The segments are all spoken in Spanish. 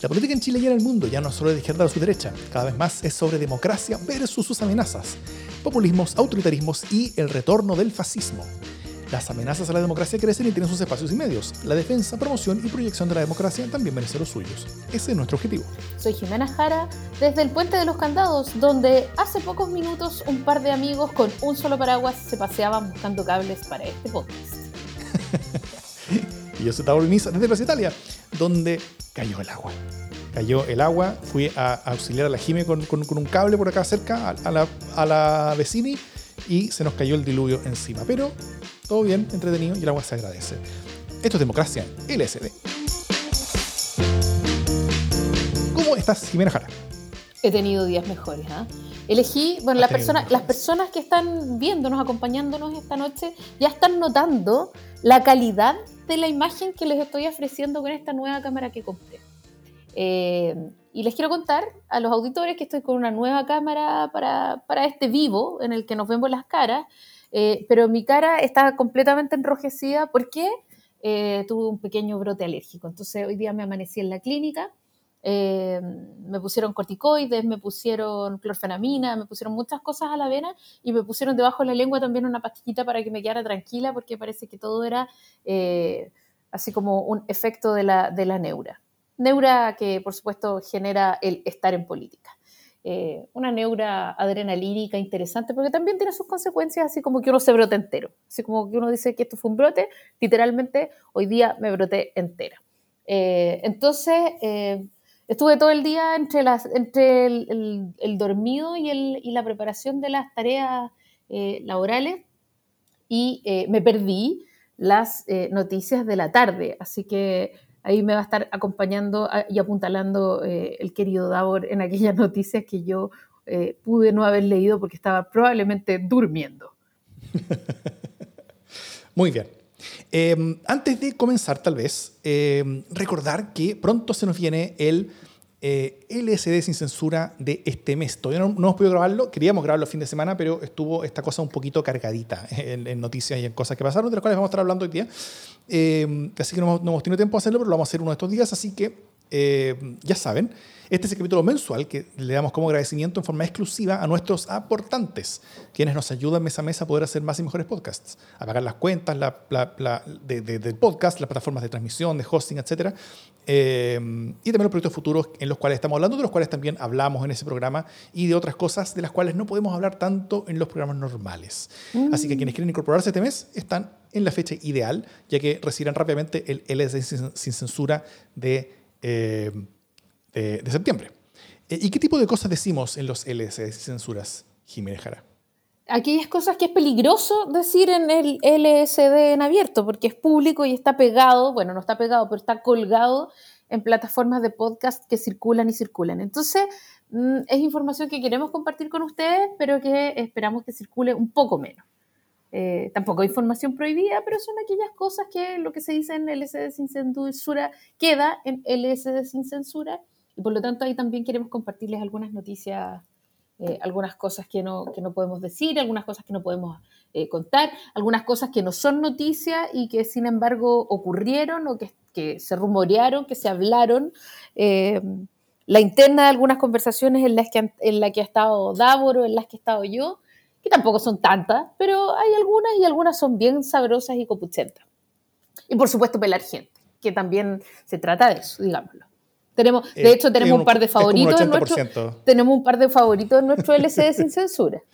La política en Chile y en el mundo ya no es solo de izquierda o su derecha, cada vez más es sobre democracia versus sus amenazas, populismos, autoritarismos y el retorno del fascismo. Las amenazas a la democracia crecen y tienen sus espacios y medios. La defensa, promoción y proyección de la democracia también merece los suyos. Ese es nuestro objetivo. Soy Jimena Jara, desde el Puente de los Candados, donde hace pocos minutos un par de amigos con un solo paraguas se paseaban buscando cables para este podcast. y yo soy Tauro Misa desde Plaza Italia, donde cayó el agua. Cayó el agua, fui a auxiliar a la Jime con, un cable por acá cerca, a, la, a la vecini, y se nos cayó el diluvio encima. Pero todo bien, entretenido, y el agua se agradece. Esto es democracia, LSD. ¿Cómo estás, Jimena Jara? He tenido días mejores, ¿ah? Elegí, bueno, la persona, las personas que están viéndonos, acompañándonos esta noche, ya están notando la calidad de la imagen que les estoy ofreciendo con esta nueva cámara que compré. Eh, y les quiero contar a los auditores que estoy con una nueva cámara para, para este vivo en el que nos vemos las caras, eh, pero mi cara está completamente enrojecida porque eh, tuve un pequeño brote alérgico. Entonces hoy día me amanecí en la clínica, me pusieron corticoides, me pusieron clorfenamina, me pusieron muchas cosas a la vena y me pusieron debajo de la lengua también una pastillita para que me quedara tranquila porque parece que todo era así como un efecto de la, de la neura neura que por supuesto genera el estar en política. Eh, una neura adrenalínica interesante porque también tiene sus consecuencias, así como que uno se brote entero, así como que uno dice que esto fue un brote, literalmente hoy día me broté entera. Eh, entonces, eh, estuve todo el día entre, las, entre el, dormido y, y, la preparación de las tareas laborales y me perdí las noticias de la tarde, así que ahí me va a estar acompañando y apuntalando eh, el querido Davor en aquellas noticias que yo eh, pude no haber leído porque estaba probablemente durmiendo. Muy bien. Em, antes de comenzar, tal vez, em, recordar que pronto se nos viene el eh, LSD sin censura de este mes. Todavía no, hemos podido grabarlo, queríamos grabarlo el fin de semana, pero estuvo esta cosa un poquito cargadita en, noticias y en cosas que pasaron, de las cuales vamos a estar hablando hoy día. Eh, así que no hemos, tenido tiempo de hacerlo, pero lo vamos a hacer uno de estos días, así que eh, ya saben, este es el capítulo mensual que le damos como agradecimiento en forma exclusiva a nuestros aportantes, quienes nos ayudan mes a mes a poder hacer más y mejores podcasts, a pagar las cuentas la, del podcast, las plataformas de transmisión, de hosting, etc. Eh, y también los proyectos futuros en los cuales estamos hablando, de los cuales también hablamos en ese programa y de otras cosas de las cuales no podemos hablar tanto en los programas normales. Así que quienes quieren incorporarse este mes están en la fecha ideal, ya que recibirán rápidamente el LSD sin, censura de... Eh, de, septiembre. Eh, ¿Y qué tipo de cosas decimos en los LSD censuras, Jiménez Jara? Aquellas cosas que es peligroso decir en el LSD en abierto, porque es público y está pegado, bueno, no está pegado, pero está colgado en plataformas de podcast que circulan y circulan. Entonces, mm, es información que queremos compartir con ustedes, pero que esperamos que circule un poco menos. Eh, tampoco información prohibida, pero son aquellas cosas que lo que se dice en LSD sin censura queda en LSD sin censura y por lo tanto ahí también queremos compartirles algunas noticias, eh, algunas cosas que no, que no podemos decir, algunas cosas que no podemos eh, contar, algunas cosas que no son noticias y que sin embargo ocurrieron o que, que se rumorearon, que se hablaron. La interna de algunas conversaciones en las que, en la que ha estado Davor o en las que he estado yo, que tampoco son tantas, pero hay algunas y algunas son bien sabrosas y copuchentas. Y por supuesto pelar gente, que también se trata de eso, digámoslo. Tenemos, de hecho, tenemos un, par de favoritos. En nuestro, tenemos un par de favoritos en nuestro LCD sin censura.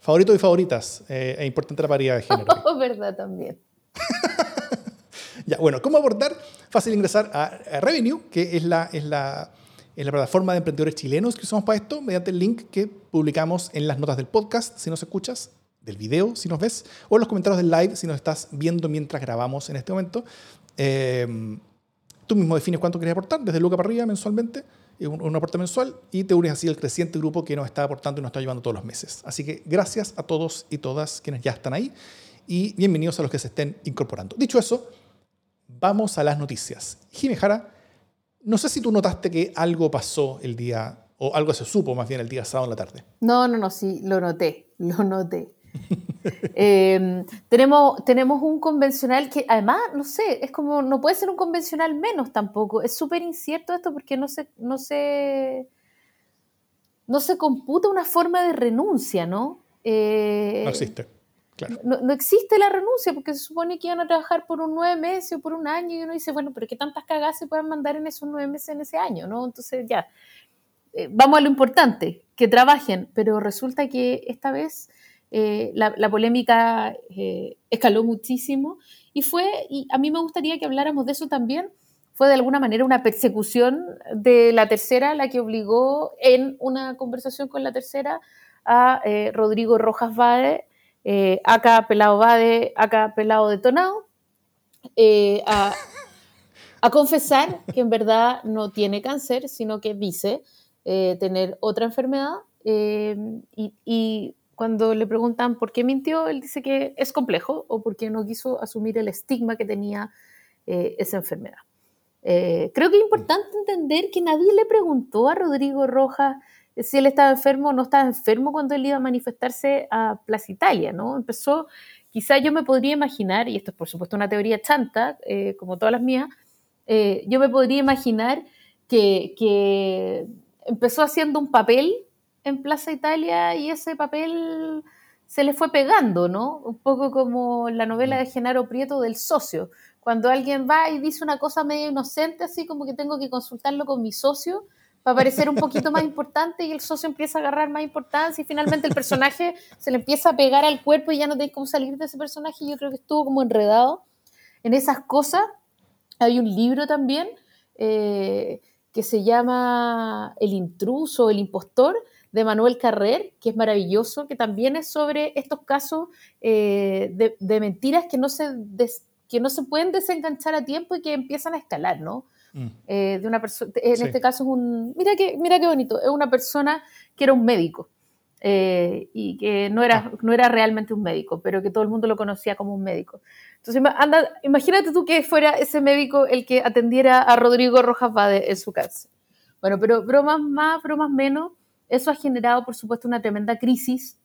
Favoritos y favoritas. Eh, es importante la paridad de género. Oh, verdad también. ya, bueno, ¿cómo abordar? Fácil ingresar a, Revenue, que es la, es, la, es la plataforma de emprendedores chilenos que usamos para esto, mediante el link que publicamos en las notas del podcast, si nos escuchas, del video, si nos ves, o en los comentarios del live, si nos estás viendo mientras grabamos en este momento. Eh, Tú mismo defines cuánto quieres aportar, desde Luca para arriba mensualmente, un, un aporte mensual, y te unes así al creciente grupo que nos está aportando y nos está ayudando todos los meses. Así que gracias a todos y todas quienes ya están ahí y bienvenidos a los que se estén incorporando. Dicho eso, vamos a las noticias. Jimejara, no sé si tú notaste que algo pasó el día, o algo se supo más bien el día sábado en la tarde. No, no, no, sí, lo noté, lo noté. Em, tenemos, tenemos un convencional que además, no sé, es como, no puede ser un convencional menos tampoco. Es súper incierto esto porque no se, no, se, no se computa una forma de renuncia, ¿no? Eh, no existe. No, existe la renuncia porque se supone que iban a trabajar por un nueve meses o por un año y uno dice, bueno, pero ¿qué tantas cagadas se pueden mandar en esos nueve meses en ese año? ¿no? Entonces ya, eh, vamos a lo importante, que trabajen, pero resulta que esta vez eh, la, polémica eh, escaló muchísimo y fue, y a mí me gustaría que habláramos de eso también, fue de alguna manera una persecución de la tercera, la que obligó en una conversación con la tercera a Rodrigo Rojas Bade, acá Pelado Bade, acá Pelado Detonado, a, a, confesar que en verdad no tiene cáncer, sino que dice tener otra enfermedad. y, y cuando le preguntan por qué mintió, él dice que es complejo o porque no quiso asumir el estigma que tenía eh, esa enfermedad. Eh, creo que es importante entender que nadie le preguntó a Rodrigo Rojas si él estaba enfermo o no estaba enfermo cuando él iba a manifestarse a Plaza Italia, ¿no? Empezó, quizá yo me podría imaginar, y esto es por supuesto una teoría chanta, eh, como todas las mías, yo me podría imaginar que, que empezó haciendo un papel en Plaza Italia y ese papel se le fue pegando, ¿no? Un poco como la novela de Genaro Prieto del socio. Cuando alguien va y dice una cosa medio inocente, así como que tengo que consultarlo con mi socio para parecer un poquito más importante y el socio empieza a agarrar más importancia y finalmente el personaje se le empieza a pegar al cuerpo y ya no tenés cómo salir de ese personaje. Yo creo que estuvo como enredado en esas cosas. Hay un libro también eh, que se llama El intruso, el impostor, de Manuel Carrer, que es maravilloso, que también es sobre estos casos eh, de, mentiras que no, se que no se pueden desenganchar a tiempo y que empiezan a escalar, ¿no? Mm. Eh, de una persona, en este caso es un, mira qué, mira qué bonito, es una persona que era un médico eh, y que no era, no era realmente un médico, pero que todo el mundo lo conocía como un médico. Entonces, anda, imagínate tú que fuera ese médico el que atendiera a Rodrigo Rojas Bade en su casa. Bueno, pero bromas más, bromas menos, eso ha generado, por supuesto, una tremenda crisis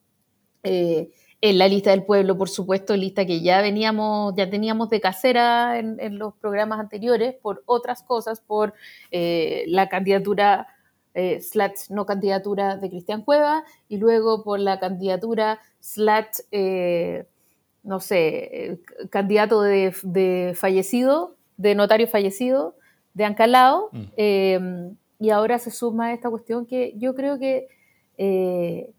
eh, en la lista del pueblo, por supuesto, lista que ya veníamos, ya teníamos de casera en, los programas anteriores por otras cosas, por eh, la candidatura eh, slash no candidatura de Cristian Cueva y luego por la candidatura slash, no sé, candidato de, fallecido, de notario fallecido, de Ancalao. Mm y ahora se suma esta cuestión que yo creo que, eh,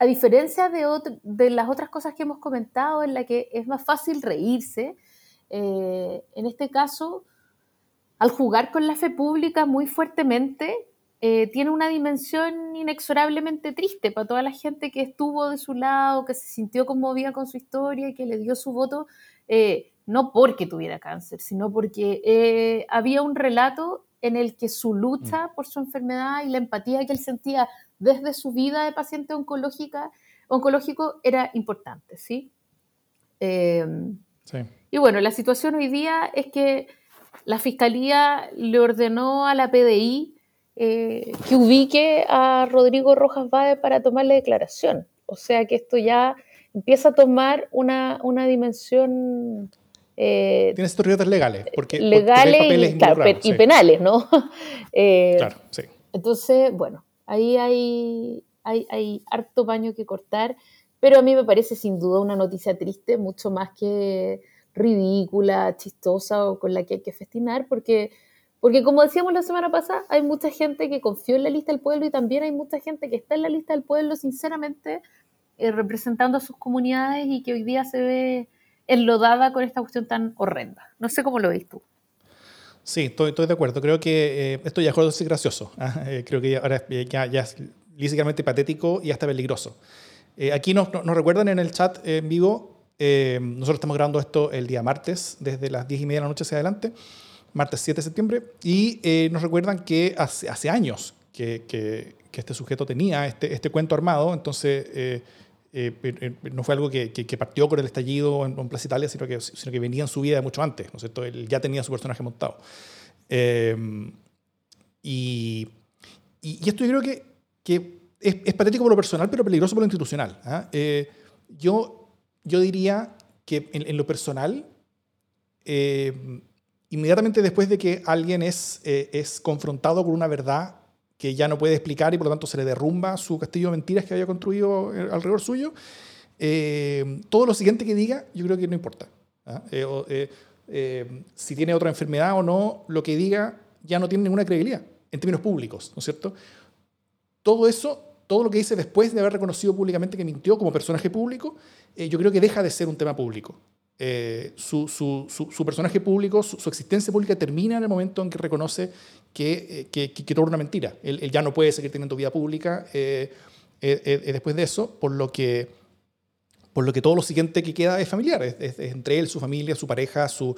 a diferencia de, de, las otras cosas que hemos comentado, en la que es más fácil reírse, eh, en este caso, al jugar con la fe pública muy fuertemente, eh, tiene una dimensión inexorablemente triste para toda la gente que estuvo de su lado, que se sintió conmovida con su historia y que le dio su voto, no porque tuviera cáncer, sino porque había un relato en el que su lucha mm. por su enfermedad y la empatía que él sentía desde su vida de paciente oncológica, oncológico era importante, ¿sí? Em, ¿sí? Y bueno, la situación hoy día es que la Fiscalía le ordenó a la PDI eh, que ubique a Rodrigo Rojas Bade para tomarle declaración. O sea que esto ya empieza a tomar una, una dimensión eh, Tienes estos riesgos legales. Porque, legales y, penales, ¿no? Eh, claro, sí. Entonces, bueno, ahí hay, hay, hay, harto paño que cortar, pero a mí me parece sin duda una noticia triste, mucho más que ridícula, chistosa o con la que hay que festinar, porque, porque como decíamos la semana pasada, hay mucha gente que confió en la lista del pueblo y también hay mucha gente que está en la lista del pueblo, sinceramente, eh, representando a sus comunidades y que hoy día se ve enlodada con esta cuestión tan horrenda. No sé cómo lo ves tú. Sí, estoy, de acuerdo. Creo que eh, esto ya es gracioso. ¿ah? Eh, creo que ahora ya, ya, es lícitamente patético y hasta peligroso. Eh, aquí nos, nos, recuerdan en el chat en vivo, nosotros estamos grabando esto el día martes, desde las 10 y media de la noche hacia adelante, martes 7 de septiembre, y nos recuerdan que hace, hace años que, que, que, este sujeto tenía este, este cuento armado, entonces eh, eh, no fue algo que, que, partió con el estallido en, Plaza Italia, sino que, sino que venía en su vida mucho antes, ¿no es cierto? Él ya tenía su personaje montado. Em, y, y, esto yo creo que, que es, es, patético por lo personal, pero peligroso por lo institucional. ¿ah? Eh, Yo, yo diría que en, lo personal, eh, inmediatamente después de que alguien es, eh, es confrontado con una verdad que ya no puede explicar y por lo tanto se le derrumba su castillo de mentiras que había construido eh, alrededor suyo, todo lo siguiente que diga yo creo que no importa. ¿ah? si tiene otra enfermedad o no, lo que diga ya no tiene ninguna credibilidad en términos públicos, ¿no es cierto? Todo eso todo lo que dice después de haber reconocido públicamente que mintió como personaje público, eh, yo creo que deja de ser un tema público. Eh, su, su, su, personaje público, su, existencia pública termina en el momento en que reconoce que, eh, que, que, todo era una mentira. Él, ya no puede seguir teniendo vida pública después de eso, por lo que por lo que todo lo siguiente que queda es familiar, es, entre él, su familia, su pareja, su,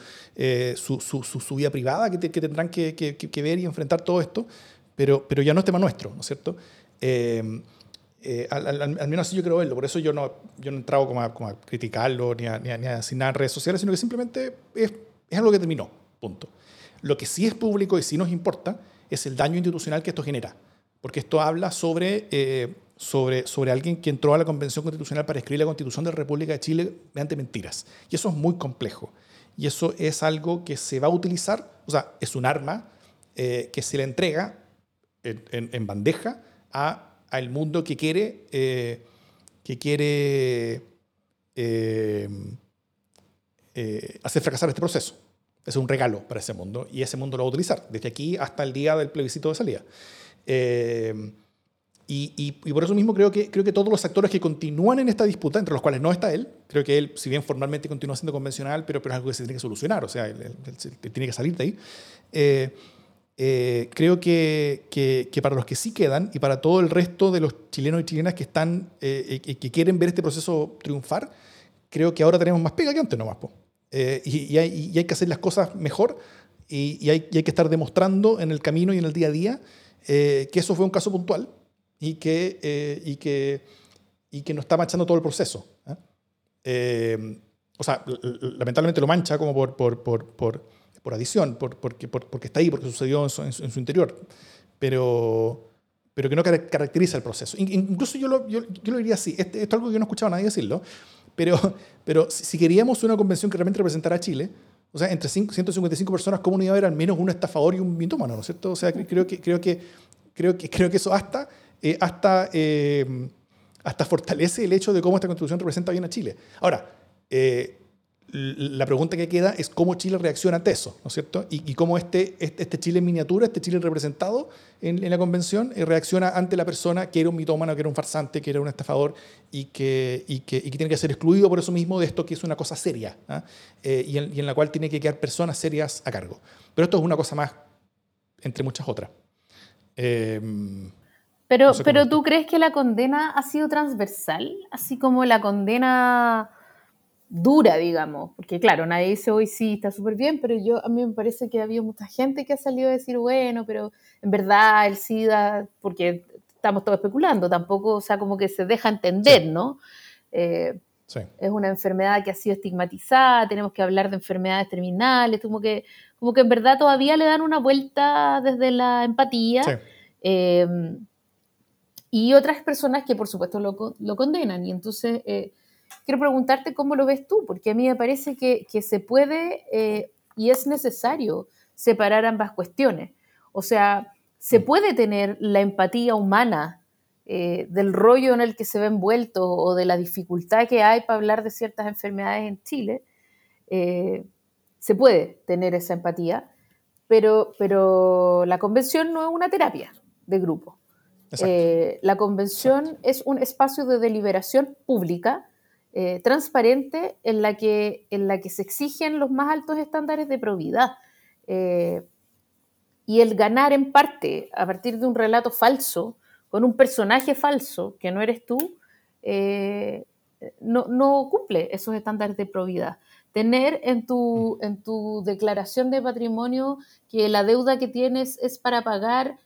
su, vida privada que, que tendrán que, ver y enfrentar todo esto, pero, pero ya no es tema nuestro, ¿no es cierto? Eh, eh, al, menos así yo creo verlo, por eso yo no, yo no he entrado como a, como a criticarlo ni a, ni, a, asignar en redes sociales, sino que simplemente es, es, algo que terminó, punto. Lo que sí es público y sí nos importa es el daño institucional que esto genera, porque esto habla sobre, eh, sobre, sobre alguien que entró a la Convención Constitucional para escribir la Constitución de la República de Chile mediante mentiras. Y eso es muy complejo. Y eso es algo que se va a utilizar, o sea, es un arma que se le entrega en, bandeja al mundo que quiere, eh, que quiere eh, eh, hacer fracasar este proceso. Es un regalo para ese mundo y ese mundo lo va a utilizar desde aquí hasta el día del plebiscito de salida. Y, por eso mismo creo que, creo que todos los actores que continúan en esta disputa, entre los cuales no está él, creo que él, si bien formalmente continúa siendo convencional, pero, pero es algo que se tiene que solucionar, o sea, él, tiene que salir de ahí. Eh, creo que, que, para los que sí quedan y para todo el resto de los chilenos y chilenas que están eh, que quieren ver este proceso triunfar, creo que ahora tenemos más pega que antes nomás. Eh, y, hay, y, hay, que hacer las cosas mejor y, hay, hay, que estar demostrando en el camino y en el día a día que eso fue un caso puntual y que, y que, y que no está manchando todo el proceso. o sea, lamentablemente lo mancha como por, por, por, por por adición, por, porque, está ahí, porque sucedió en su, interior, pero, pero que no caracteriza el proceso. Incluso yo lo, yo, lo diría así, este, esto es algo que yo no he escuchado a nadie decirlo, pero, pero si queríamos una convención que realmente representara a Chile, o sea, entre 155 personas, ¿cómo no iba a haber al menos un estafador y un mitómano, ¿no es cierto? O sea, creo que, que, creo que, creo que eso hasta, eh, eh, hasta fortalece el hecho de cómo esta constitución representa bien a Chile. Ahora, eh, la pregunta que queda es cómo Chile reacciona ante eso, ¿no es cierto? Y, cómo este, este, este, Chile en miniatura, este Chile representado en, la convención, eh, reacciona ante la persona que era un mitómano, que era un farsante, que era un estafador y que, y que, tiene que ser excluido por eso mismo de esto que es una cosa seria ¿ah? eh, y, en, la cual tiene que quedar personas serias a cargo. Pero esto es una cosa más, entre muchas otras. Em, pero, pero tú crees que la condena ha sido transversal, así como la condena dura, digamos, porque claro, nadie dice hoy sí, está súper bien, pero yo a mí me parece que ha habido mucha gente que ha salido a decir, bueno, pero en verdad el SIDA, porque estamos todos especulando, tampoco, o sea, como que se deja entender, ¿no? Eh, es una enfermedad que ha sido estigmatizada, tenemos que hablar de enfermedades terminales, como que, como que en verdad todavía le dan una vuelta desde la empatía. Eh, y otras personas que por supuesto lo, lo condenan. Y entonces eh, quiero preguntarte cómo lo ves tú, porque a mí me parece que, se puede eh, y es necesario separar ambas cuestiones. O sea, se mm. puede tener la empatía humana eh, del rollo en el que se ve envuelto o de la dificultad que hay para hablar de ciertas enfermedades en Chile. Eh, se puede tener esa empatía, pero, pero la convención no es una terapia de grupo. la convención es un espacio de deliberación pública eh, transparente en la, que, en la que se exigen los más altos estándares de probidad. Eh, y el ganar en parte a partir de un relato falso, con un personaje falso, que no eres tú, eh, no, no, cumple esos estándares de probidad. Tener en tu, en tu declaración de patrimonio que la deuda que tienes es para pagar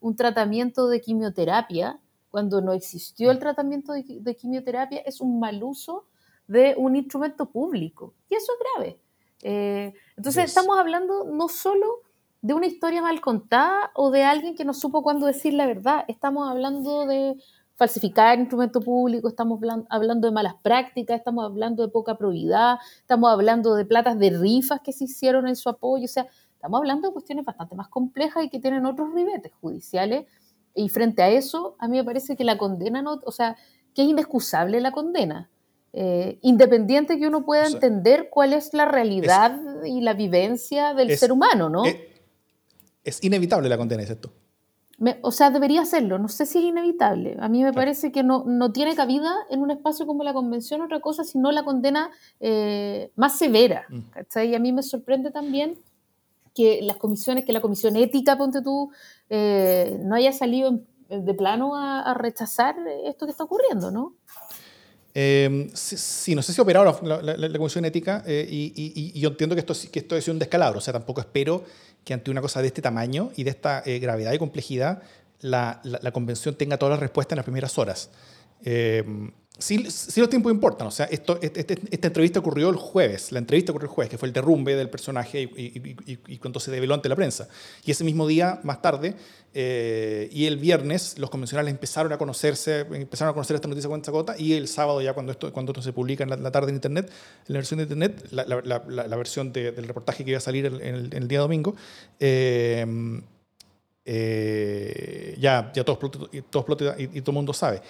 un tratamiento de quimioterapia, cuando no existió el tratamiento de, quimioterapia, es un mal uso de un instrumento público. Y eso es grave. Eh, entonces estamos hablando no solo de una historia mal contada o de alguien que no supo cuándo decir la verdad, estamos hablando de falsificar instrumento público, estamos hablando de malas prácticas, estamos hablando de poca probidad, estamos hablando de platas de rifas que se hicieron en su apoyo, o sea, estamos hablando de cuestiones bastante más complejas y que tienen otros ribetes judiciales. Y frente a eso, a mí me parece que la condena, no, o sea, que es inexcusable la condena. Eh, independiente que uno pueda entender cuál es la realidad y la vivencia del ser humano, ¿no? Es, inevitable la condena, ¿es esto? o sea, debería serlo. No sé si es inevitable. A mí me parece que no, no, tiene cabida en un espacio como la convención otra cosa, sino la condena eh, más severa. Mm. Y a mí me sorprende también que las comisiones, que la comisión ética, ponte tú, eh, no haya salido de plano a, rechazar esto que está ocurriendo, ¿no? Eh, sí, no sé si ha operado la, Comisión Ética eh, y, yo entiendo que esto, que esto es un descalabro, o sea, tampoco espero que ante una cosa de este tamaño y de esta eh, gravedad y complejidad la, Convención tenga todas las respuestas en las primeras horas. Sí, los tiempos importan. O sea, esto, esta entrevista ocurrió el jueves. La entrevista ocurrió el jueves, que fue el derrumbe del personaje y, cuando se develó ante la prensa. Y ese mismo día, más tarde, eh, y el viernes, los convencionales empezaron a conocerse, empezaron a conocer esta noticia con gota. Y el sábado, ya cuando esto, cuando esto se publica en la, tarde en Internet, en la versión de Internet, la, versión del reportaje que iba a salir el, día domingo, eh, eh, ya, ya todos, todos y, y todo el mundo sabe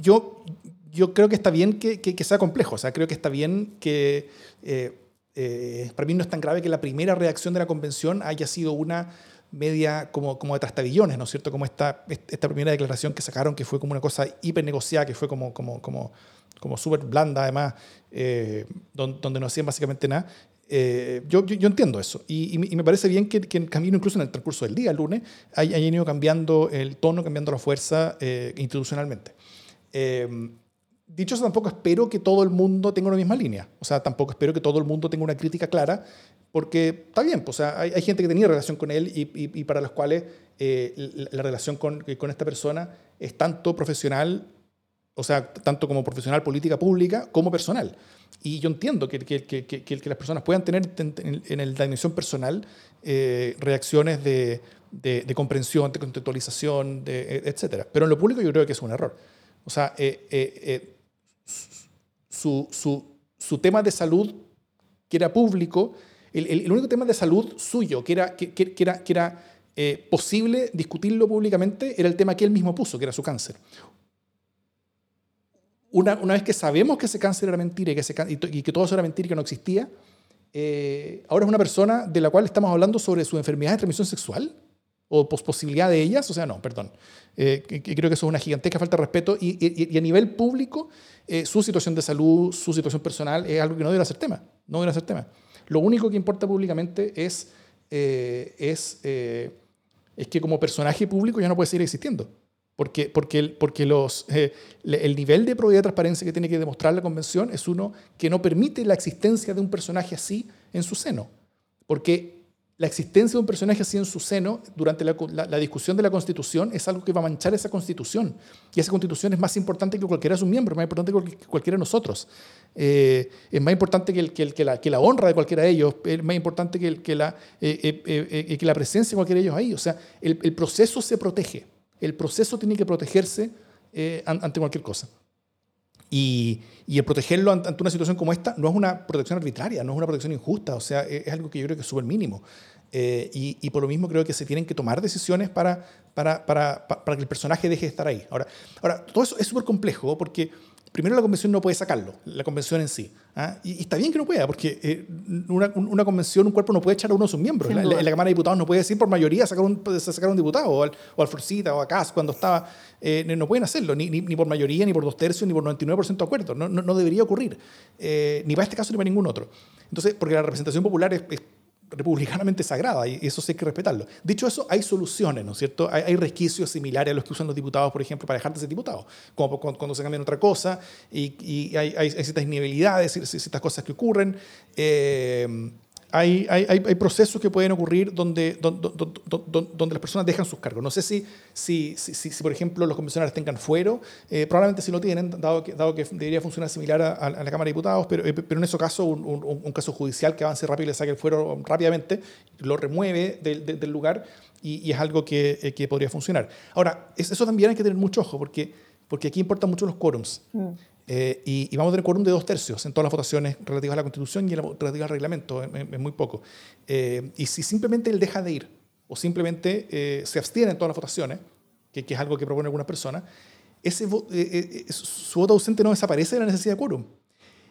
yo, yo creo que está bien que, que, sea complejo, o sea, creo que está bien que... Eh, eh, para mí no es tan grave que la primera reacción de la convención haya sido una media como, como de trastabillones, ¿no es cierto? Como esta, esta primera declaración que sacaron, que fue como una cosa hiper negociada, que fue como, como, como, como súper blanda, además, eh, donde, no hacían básicamente nada. yo, yo, entiendo eso y, y, me parece bien que, que, en camino, incluso en el transcurso del día, el lunes, hayan ido cambiando el tono, cambiando la fuerza institucionalmente. Em, dicho eso, tampoco espero que todo el mundo tenga una misma línea. O sea, tampoco espero que todo el mundo tenga una crítica clara, porque está bien, pues, o sea, hay, gente que tenía relación con él y, para los cuales eh, la, relación con, con, esta persona es tanto profesional, o sea, tanto como profesional política pública, como personal. Y yo entiendo que, que, que, que las personas puedan tener en, la dimensión personal eh, reacciones de, de, de, comprensión, de contextualización, de, etc. Pero en lo público yo creo que es un error. O sea, eh, eh, eh, su, tema de salud, que era público, el, único tema de salud suyo, que era, que, era, posible discutirlo públicamente, era el tema que él mismo puso, que era su cáncer. Una, vez que sabemos que ese cáncer era mentira y que, y que todo eso era mentira y que no existía, ahora es una persona de la cual estamos hablando sobre su enfermedad de transmisión sexual o posibilidad de ellas, o sea, no, perdón. Eh, creo que eso es una gigantesca falta de respeto y, a nivel público eh, su situación de salud, su situación personal es algo que no debe ser tema, no debe ser tema. Lo único que importa públicamente es, eh, es, es que como personaje público ya no puede seguir existiendo. Porque, porque, porque los, el nivel de probidad y transparencia que tiene que demostrar la convención es uno que no permite la existencia de un personaje así en su seno. Porque la existencia de un personaje así en su seno durante la, discusión de la Constitución es algo que va a manchar esa Constitución. Y esa Constitución es más importante que cualquiera de sus miembros, más importante que cualquiera de nosotros. Eh, es más importante que, que, que, la, que, la, honra de cualquiera de ellos, es más importante que, la, eh, eh, que la presencia de cualquiera de ellos ahí. O sea, el, el proceso se protege. El proceso tiene que protegerse ante cualquier cosa. Y, y, el protegerlo ante una situación como esta no es una protección arbitraria, no es una protección injusta, o sea, es, algo que yo creo que es súper mínimo. Eh, y, y, por lo mismo creo que se tienen que tomar decisiones para, para, para, para, que el personaje deje de estar ahí. Ahora, ahora todo eso es súper complejo porque primero la convención no puede sacarlo, la convención en sí. ¿ah? Y, está bien que no pueda, porque eh, una, una, convención, un cuerpo no puede echar a uno de sus miembros. La, la, Cámara de Diputados no puede decir por mayoría sacar un, sacar un diputado, o al, o al Forcita, o a Cas, cuando estaba. Eh, no pueden hacerlo, ni, ni, por mayoría, ni por dos tercios, ni por 99% de acuerdo. No, no, no, debería ocurrir, eh, ni para este caso ni para ningún otro. Entonces, porque la representación popular es republicanamente sagrada y eso sí hay que respetarlo. Dicho eso, hay soluciones, ¿no es cierto? Hay, hay, resquicios similares a los que usan los diputados, por ejemplo, para dejar de ser diputados, como cuando se cambian otra cosa y, hay, hay, ciertas inhabilidades, ciertas cosas que ocurren. Eh, hay, hay, hay, procesos que pueden ocurrir donde, donde, las personas dejan sus cargos. No sé si, si, si, si por ejemplo, los convencionales tengan fuero, eh, probablemente sí lo tienen, dado que, dado que debería funcionar similar a, la Cámara de Diputados, pero, eh, pero en ese caso, un, caso judicial que avance rápido y le saque el fuero rápidamente, lo remueve del, del lugar y, y, es algo que, eh, que podría funcionar. Ahora, eso también hay que tener mucho ojo, porque, porque aquí importan mucho los quórums. Mm. Eh, y, vamos a tener quórum de dos tercios en todas las votaciones relativas a la Constitución y en la relativas al reglamento, es muy poco. Eh, y si simplemente él deja de ir o simplemente eh, se abstiene en todas las votaciones, que, es algo que propone alguna persona, ese, su voto ausente no desaparece de la necesidad de quórum.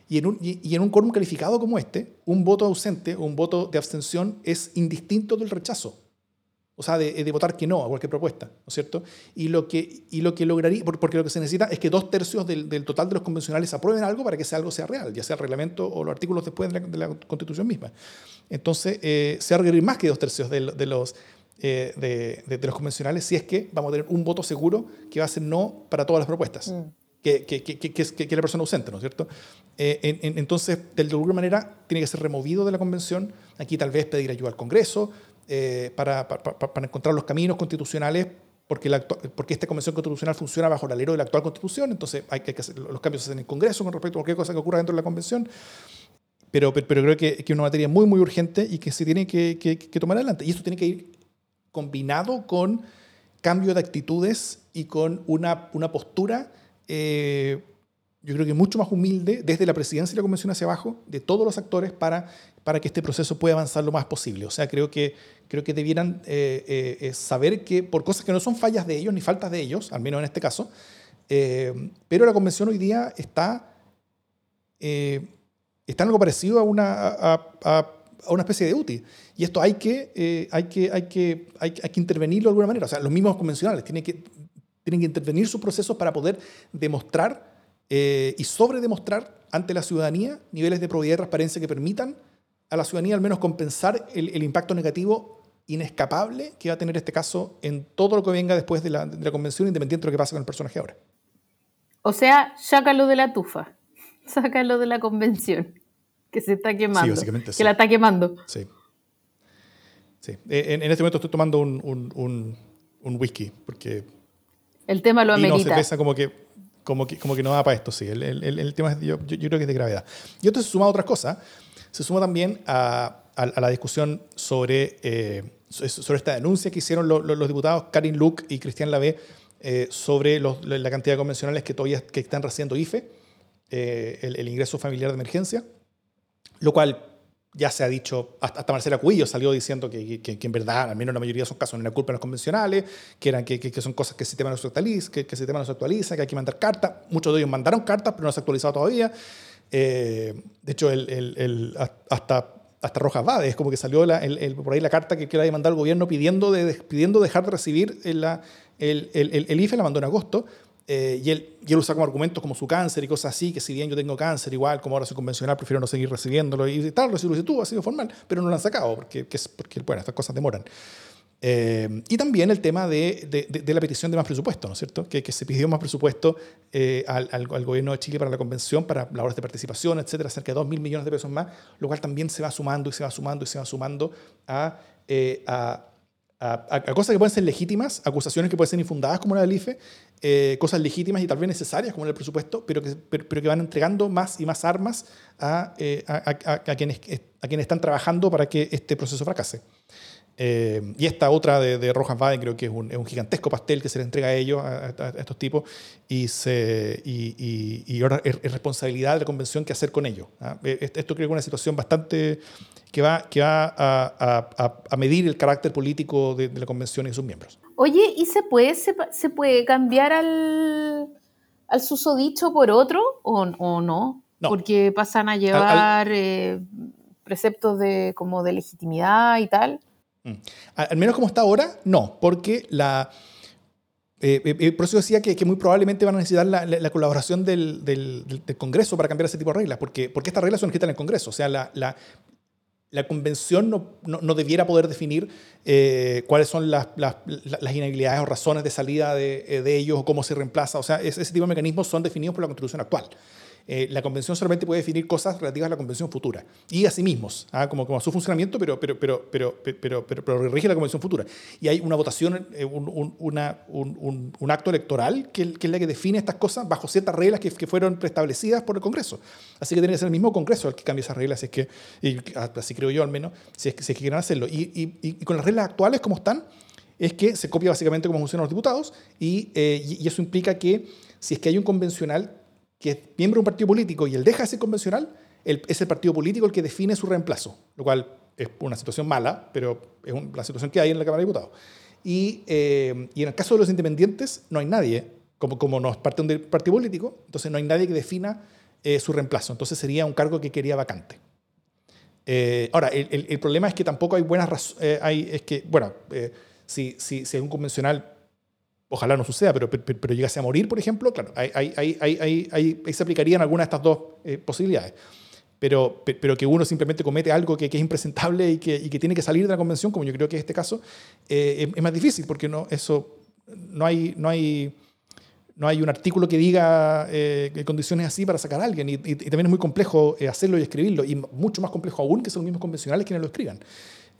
Y en, un, y en un quórum calificado como este, un voto ausente o un voto de abstención es indistinto del rechazo o sea, de, votar que no a cualquier propuesta, ¿no es cierto? Y lo que, y lo que lograría, porque lo que se necesita es que dos tercios del, total de los convencionales aprueben algo para que ese algo sea real, ya sea el reglamento o los artículos después de la, Constitución misma. Entonces, eh, se va a requerir más que dos tercios de, los, eh, de, los convencionales si es que vamos a tener un voto seguro que va a ser no para todas las propuestas. Mm. Que, que, que, que, la persona ausente, ¿no es cierto? Eh, entonces, de alguna manera, tiene que ser removido de la convención. Aquí tal vez pedir ayuda al Congreso, eh, para, para, para, encontrar los caminos constitucionales, porque, la, porque esta convención constitucional funciona bajo el alero de la actual constitución, entonces hay que, los cambios se hacen en el Congreso con respecto a cualquier cosa que ocurra dentro de la convención. Pero, pero, creo que, que, es una materia muy, muy urgente y que se tiene que, que, tomar adelante. Y esto tiene que ir combinado con cambio de actitudes y con una, una postura, eh, yo creo que mucho más humilde, desde la presidencia y la convención hacia abajo, de todos los actores para, para que este proceso pueda avanzar lo más posible. O sea, creo que creo que debieran eh, eh, saber que por cosas que no son fallas de ellos ni faltas de ellos, al menos en este caso, eh, pero la convención hoy día está, está en algo parecido a una, a, una especie de UTI. Y esto hay que, hay, que, hay, que, hay, que intervenirlo de alguna manera. O sea, los mismos convencionales tienen que, tienen que intervenir sus procesos para poder demostrar y sobredemostrar ante la ciudadanía niveles de probidad y transparencia que permitan a la ciudadanía al menos compensar el, impacto negativo inescapable que va a tener este caso en todo lo que venga después de la, convención, independiente de lo que pase con el personaje ahora. O sea, sácalo de la tufa, sácalo de la convención, que se está quemando. Sí, básicamente, que la está quemando. Sí. sí. Eh, en, este momento estoy tomando un, whisky, porque... El tema lo amerita. Y no, se como que, como que, como que no da para esto, sí. El, tema es, yo, yo, creo que es de gravedad. Y esto se suma a otras cosas se suma también a, la discusión sobre, eh, sobre esta denuncia que hicieron los diputados Karin Luke y Cristian Lavé eh, sobre la cantidad de convencionales que todavía que están recibiendo IFE, eh, el, ingreso familiar de emergencia, lo cual ya se ha dicho, hasta Marcela Cuillo salió diciendo que, en verdad, al menos la mayoría de esos casos, no era culpa de los convencionales, que, eran, que, son cosas que el sistema no se actualiza, que, el sistema no se actualiza, que hay que mandar cartas. Muchos de ellos mandaron cartas, pero no se ha actualizado todavía. Eh, de hecho, el, el, hasta, hasta Rojas Vade, es como que salió por ahí la carta que quiera mandar al gobierno pidiendo, de, pidiendo dejar de recibir la, el, IFE, la mandó en agosto. Eh, y, él, y él usa como argumentos como su cáncer y cosas así, que si bien yo tengo cáncer, igual como ahora soy convencional, prefiero no seguir recibiéndolo. Y tal, lo tú, ha sido formal, pero no lo han sacado, porque, porque bueno, estas cosas demoran. Eh, y también el tema de, de, la petición de más presupuesto, ¿no es cierto? Que, que se pidió más presupuesto eh, al, al, gobierno de Chile para la convención, para labores de participación, etcétera, cerca de 2 mil millones de pesos más, lo cual también se va sumando y se va sumando y se va sumando a, eh, a, a, cosas que pueden ser legítimas, acusaciones que pueden ser infundadas como la del IFE, cosas legítimas y tal vez necesarias como el presupuesto, pero que, pero, que van entregando más y más armas a, a, quienes, a quienes están trabajando para que este proceso fracase. Eh, y esta otra de, de Rojas Vaden creo que es un, es un, gigantesco pastel que se le entrega a ellos, a, estos tipos, y, se, y, y, ahora es, responsabilidad de la convención qué hacer con ellos. ¿ah? Eh, esto creo que es una situación bastante que va, que va a, a medir el carácter político de, la convención y sus miembros. Oye, ¿y se puede, se, se puede cambiar al, al susodicho por otro o, o no? no? Porque pasan a llevar eh, preceptos de, como de legitimidad y tal. Mm. Al menos como está ahora, no, porque la... Eh, eh, eh, decía que, muy probablemente van a necesitar la, la, colaboración del, Congreso para cambiar ese tipo de reglas, porque, porque estas reglas son escritas en el Congreso. O sea, la, convención no, no, no, debiera poder definir cuáles son las, las, inhabilidades o razones de salida de, de, ellos o cómo se reemplaza. O sea, ese, ese tipo de mecanismos son definidos por la Constitución actual. Eh, la convención solamente puede definir cosas relativas a la convención futura y a sí mismos, ¿ah? como, como a su funcionamiento, pero, pero, pero, pero, pero, pero, rige la convención futura. Y hay una votación, eh, un, un, acto electoral que, es la que define estas cosas bajo ciertas reglas que, fueron preestablecidas por el Congreso. Así que tiene que ser el mismo Congreso el que cambie esas reglas, es que, así creo yo al menos, si es que, si quieren hacerlo. Y, con las reglas actuales como están, es que se copia básicamente cómo funcionan los diputados eh, y, eso implica que si es que hay un convencional que es miembro de un partido político y él deja ese convencional, es el partido político el que define su reemplazo, lo cual es una situación mala, pero es la situación que hay en la Cámara de Diputados. Y, eh, y, en el caso de los independientes no hay nadie, como, como no es parte de un partido político, entonces no hay nadie que defina eh, su reemplazo, entonces sería un cargo que quería vacante. ahora, el, el, problema es que tampoco hay buenas razones, es que, bueno, si, si, si hay un convencional, ojalá no suceda, pero, pero, llegase a morir, por ejemplo, claro, ahí, ahí, ahí, ahí se aplicarían algunas de estas dos eh, posibilidades. Pero, pero, que uno simplemente comete algo que, que es impresentable y que, y que, tiene que salir de la convención, como yo creo que es este caso, eh, es, más difícil porque no, eso, no, hay, no, hay, no hay un artículo que diga eh, condiciones así para sacar a alguien. Y, y, también es muy complejo eh, hacerlo y escribirlo, y mucho más complejo aún que son los mismos convencionales quienes lo escriban.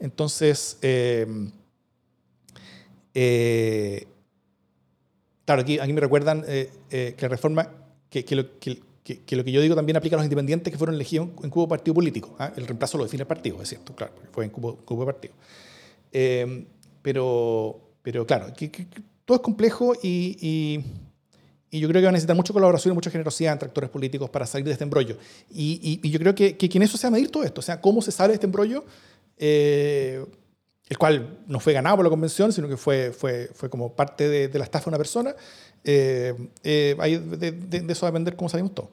Entonces, eh, claro, aquí, aquí me recuerdan eh, eh, que la reforma, que, que, lo, que, que, yo digo también aplica a los independientes que fueron elegidos en Cuba partido político. ¿ah? El reemplazo lo define el partido, es cierto, claro, fue en Cuba, Cuba partido. pero, pero claro, todo es complejo y, y, yo creo que va a necesitar mucha colaboración y mucha generosidad entre actores políticos para salir de este embrollo. Y, y yo creo que, que, en eso se va a medir todo esto, o sea, cómo se sale de este embrollo. Eh, el cual no fue ganado por la convención, sino que fue, fue, fue como parte de, de la estafa de una persona, eh, eh, de, de, de, eso va a depender cómo salimos todos.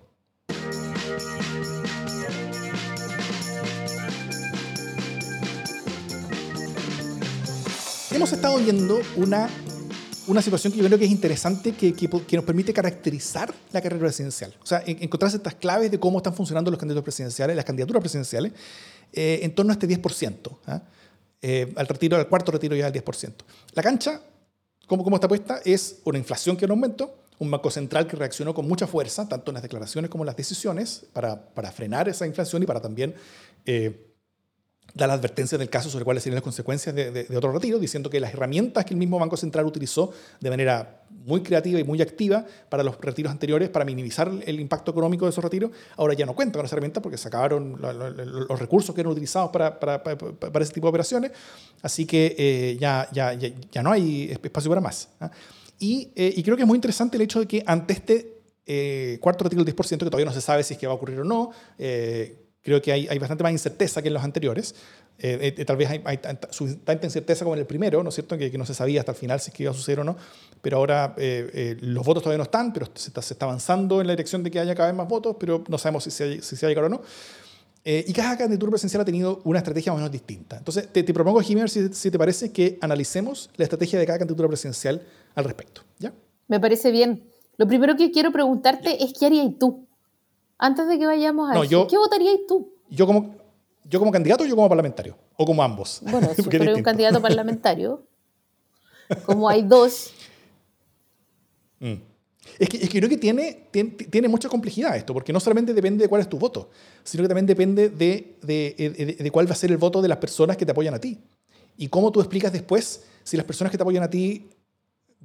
Hemos estado viendo una, una situación que yo creo que es interesante, que, que, que nos permite caracterizar la carrera presidencial. O sea, encontrarse estas claves de cómo están funcionando los candidatos presidenciales, las candidaturas presidenciales, eh, en torno a este 10%. Eh, al retiro, al cuarto retiro ya del 10%. La cancha, como, como está puesta, es una inflación que no aumentó, un Banco Central que reaccionó con mucha fuerza, tanto en las declaraciones como en las decisiones, para, para frenar esa inflación y para también eh, da la advertencia del caso sobre cuáles serían las consecuencias de, otro retiro, diciendo que las herramientas que el mismo Banco Central utilizó de manera muy creativa y muy activa para los retiros anteriores, para minimizar el impacto económico de esos retiros, ahora ya no cuenta con esa herramienta porque se acabaron los recursos que eran utilizados para, para, para, ese tipo de operaciones, así que eh, ya, ya, ya, no hay espacio para más. ¿ah? Y, eh, y, creo que es muy interesante el hecho de que ante este eh, cuarto retiro del 10%, que todavía no se sabe si es que va a ocurrir o no, Creo que hay, hay bastante más incerteza que en los anteriores. Eh, eh, tal vez hay, hay tanta, tanta, incerteza como en el primero, ¿no es cierto? Que, que, no se sabía hasta el final si es que iba a suceder o no. Pero ahora eh, los votos todavía no están, pero se está, se está, avanzando en la dirección de que haya cada vez más votos, pero no sabemos si se, si se va a llegar o no. y cada candidatura presidencial ha tenido una estrategia más o menos distinta. Entonces, te, te propongo, Jiménez, si, si, te parece, que analicemos la estrategia de cada candidatura presidencial al respecto. ¿Ya? Me parece bien. Lo primero que quiero preguntarte es qué harías tú antes de que vayamos a eso, ¿qué votarías tú? Yo como, yo como candidato o yo como parlamentario, o como ambos. Bueno, si tú eres un candidato parlamentario, como hay dos. Mm. Es, que, es que, creo que tiene, tiene, tiene, mucha complejidad esto, porque no solamente depende de cuál es tu voto, sino que también depende de, de, de, cuál va a ser el voto de las personas que te apoyan a ti. Y cómo tú explicas después si las personas que te apoyan a ti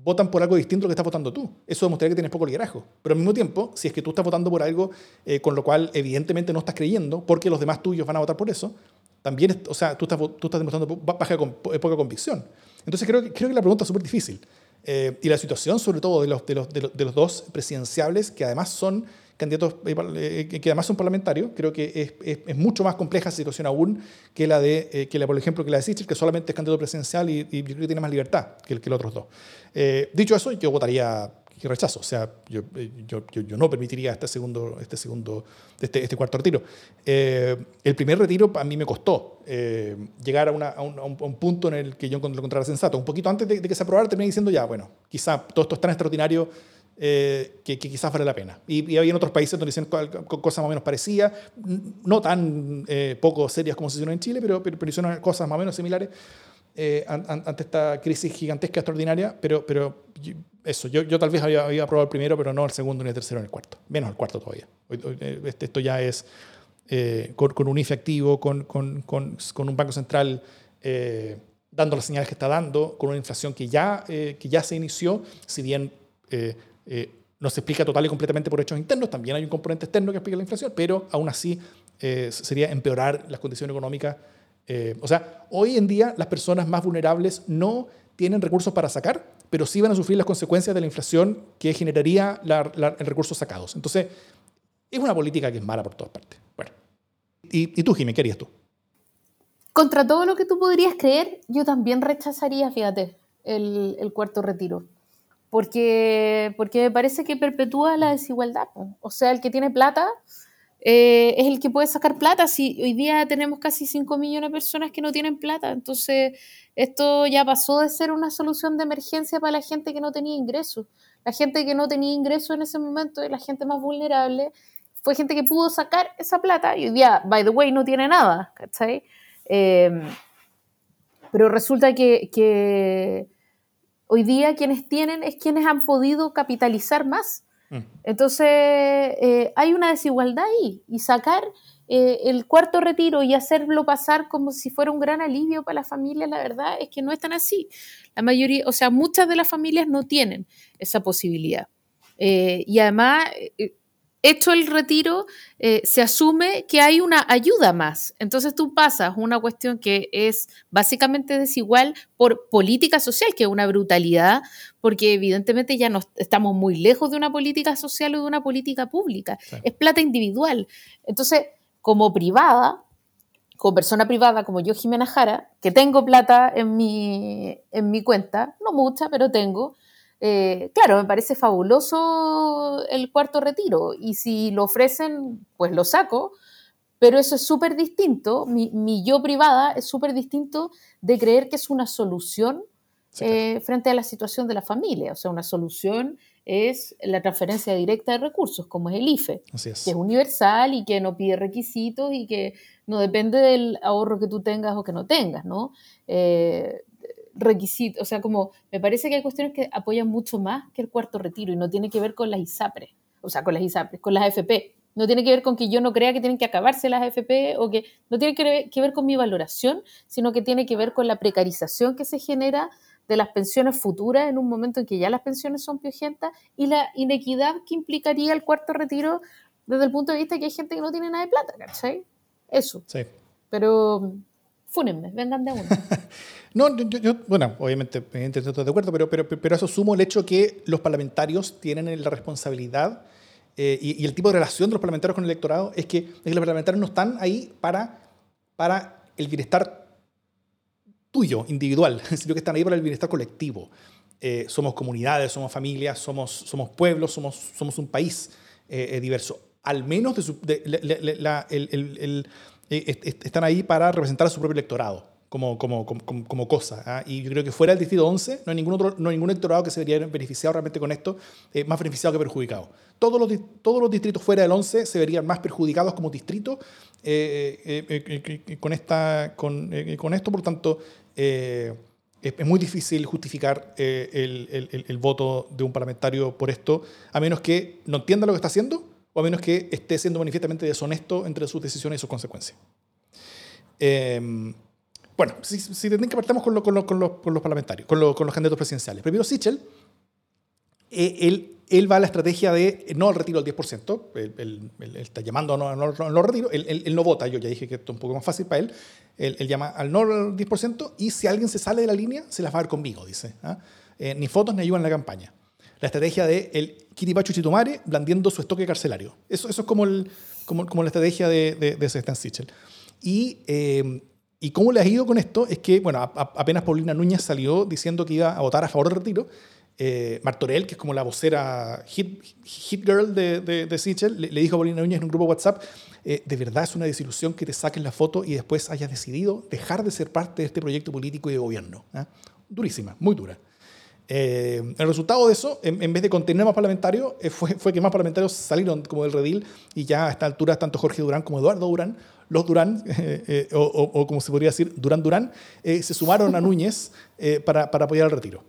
votan por algo distinto a lo que estás votando tú. Eso demostraría que tienes poco liderazgo. Pero al mismo tiempo, si es que tú estás votando por algo eh, con lo cual evidentemente no estás creyendo, porque los demás tuyos van a votar por eso, también, o sea, tú estás, tú estás demostrando baja, eh, poca convicción. Entonces creo que, creo que la pregunta es súper difícil. Eh, y la situación, sobre todo, de los, de los, de los, dos presidenciables, que además son candidatos eh, que además son parlamentarios, creo que es, es, mucho más compleja esa situación aún que la de, eh, que la, por ejemplo, que la de Sichel, que solamente es candidato presidencial y, y, yo creo que tiene más libertad que, que los otros dos. Eh, dicho eso, yo votaría que rechazo, o sea, yo, yo, yo, no permitiría este segundo, este segundo, este, este cuarto retiro. el primer retiro a mí me costó llegar a, una, a, un, a, un, punto en el que yo lo encontrara sensato. Un poquito antes de, de que se aprobara terminé diciendo ya, bueno, quizá todo esto es tan extraordinario eh, que, quizás vale la pena. Y, había otros países donde dicen cosas más o menos parecidas, no tan eh, poco serias como se hicieron en Chile, pero, pero, hicieron cosas más o menos similares. eh, ante esta crisis gigantesca, extraordinaria, pero, pero eso, yo, yo tal vez había, aprobado el primero, pero no el segundo, ni el tercero, ni el cuarto. Menos el cuarto todavía. Eh, este, esto ya es con, un IFE activo, con, con, con, un Banco Central dando las señales que está dando, con una inflación que ya, que ya se inició, si bien no se explica total y completamente por hechos internos, también hay un componente externo que explica la inflación, pero aún así sería empeorar las condiciones económicas eh, o sea, hoy en día las personas más vulnerables no tienen recursos para sacar, pero sí van a sufrir las consecuencias de la inflación que generaría el recursos sacados. Entonces, es una política que es mala por todas partes. Bueno, ¿y, tú, Jimmy, qué harías tú? Contra todo lo que tú podrías creer, yo también rechazaría, fíjate, el cuarto retiro. Porque, porque me parece que perpetúa la desigualdad. O sea, el que tiene plata eh, es el que puede sacar plata. Si hoy día tenemos casi 5 millones de personas que no tienen plata, entonces esto ya pasó de ser una solución de emergencia para la gente que no tenía ingresos. La gente que no tenía ingresos en ese momento y la gente más vulnerable fue gente que pudo sacar esa plata y hoy día, by the way, no tiene nada, ¿cachai? Em, pero resulta que, que hoy día quienes tienen es quienes han podido capitalizar más. Mm. Entonces, eh, hay una desigualdad ahí y sacar eh, el cuarto retiro y hacerlo pasar como si fuera un gran alivio para las familias, la verdad es que no es tan así. La mayoría, o sea, muchas de las familias no tienen esa posibilidad. Eh, y además, hecho el retiro, eh, se asume que hay una ayuda más. Entonces tú pasas una cuestión que es básicamente desigual por política social, que es una brutalidad, porque evidentemente ya no estamos muy lejos de una política social o de una política pública. Es plata individual. Entonces, como privada, como persona privada, como yo, Jimena Jara, que tengo plata en mi, en mi cuenta, no mucha, pero tengo, eh, claro, me parece fabuloso el cuarto retiro y si lo ofrecen, pues lo saco, pero eso es súper distinto, mi, yo privada es súper distinto de creer que es una solución eh, frente a la situación de la familia, o sea, una solución es la transferencia directa de recursos, como es el IFE, que es universal y que no pide requisitos y que no depende del ahorro que tú tengas o que no tengas, ¿no? Eh, requisitos, o sea, como me parece que hay cuestiones que apoyan mucho más que el cuarto retiro y no tiene que ver con las ISAPRES, o sea, con las ISAPRES, con las AFP. No tiene que ver con que yo no crea que tienen que acabarse las AFP o que no tiene que ver con mi valoración, sino que tiene que ver con la precarización que se genera de las pensiones futuras en un momento en que ya las pensiones son piojentas y la inequidad que implicaría el cuarto retiro desde el punto de vista que hay gente que no tiene nada de plata, ¿cachai? Eso. Sí. Pero fúnenme, vengan de uno. no, yo, bueno, obviamente, estoy de acuerdo, pero, pero, pero eso sumo el hecho que los parlamentarios tienen la responsabilidad eh, y, el tipo de relación de los parlamentarios con el electorado es que, los parlamentarios no están ahí para, para el bienestar tuyo, individual, sino que están ahí para el bienestar colectivo. Eh, somos comunidades, somos familias, somos, somos pueblos, somos, somos un país eh, diverso. Al menos de el eh, están ahí para representar a su propio electorado como, como, como, como cosa. ¿ah? Y yo creo que fuera del distrito 11 no hay ningún, otro, no hay ningún electorado que se vería beneficiado realmente con esto, eh, más beneficiado que perjudicado. Todos los, todos los distritos fuera del 11 se verían más perjudicados como distrito eh, con, esta, con, con, esto, por tanto, es, muy difícil justificar el, el, el voto de un parlamentario por esto, a menos que no entienda lo que está haciendo o a menos que esté siendo manifiestamente deshonesto entre sus decisiones y sus consecuencias. Em, bueno, si, si que partamos con, los, parlamentarios, con, los candidatos presidenciales. Primero, Sichel, eh, él, va a la estrategia de no al retiro del 10%, él, está llamando a no, al retiro, él, no vota, yo ya dije que esto es un poco más fácil para él, él, llama al no al 10% y si alguien se sale de la línea, se las va a ver conmigo, dice. ¿ah? Eh, ni fotos ni ayuda en la campaña la estrategia de el Kiribachu Chitumare blandiendo su estoque carcelario. Eso, eso es como, el, como, como la estrategia de, de, de Sichel. Y, eh, y cómo le ha ido con esto es que, bueno, apenas Paulina Núñez salió diciendo que iba a votar a favor del retiro, eh, Martorell, que es como la vocera hit, hit girl de, de, Sichel, le, dijo a Paulina Núñez en un grupo WhatsApp, eh, de verdad es una desilusión que te saquen la foto y después hayas decidido dejar de ser parte de este proyecto político y de gobierno. ¿ah? Durísima, muy dura. Eh, el resultado de eso, en, vez de contener más parlamentarios, eh, fue, fue, que más parlamentarios salieron como del redil y ya a esta altura tanto Jorge Durán como Eduardo Durán, los Durán, o, como se podría decir, Durán Durán, se sumaron a Núñez para, para, apoyar el retiro.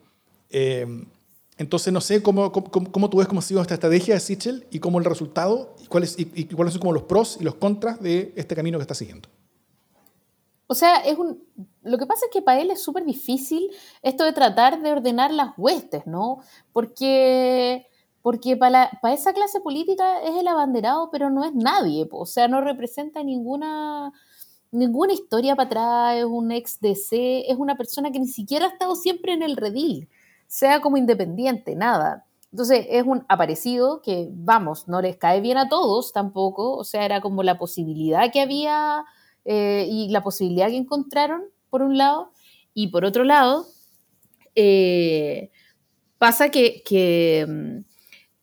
entonces, no sé cómo, cómo, cómo, tú ves cómo ha sido esta estrategia de Sichel y cómo el resultado, y cuáles, y cuáles son como los pros y los contras de este camino que está siguiendo. O sea, es un, lo que pasa es que para él es súper difícil esto de tratar de ordenar las huestes, ¿no? Porque, porque para, para esa clase política es el abanderado, pero no es nadie, o sea, no representa ninguna, ninguna historia para atrás, es un ex DC, es una persona que ni siquiera ha estado siempre en el redil, sea como independiente, nada. Entonces es un aparecido que, vamos, no les cae bien a todos tampoco, o sea, era como la posibilidad que había eh, y la posibilidad que encontraron, por un lado, y por otro lado, eh, pasa que,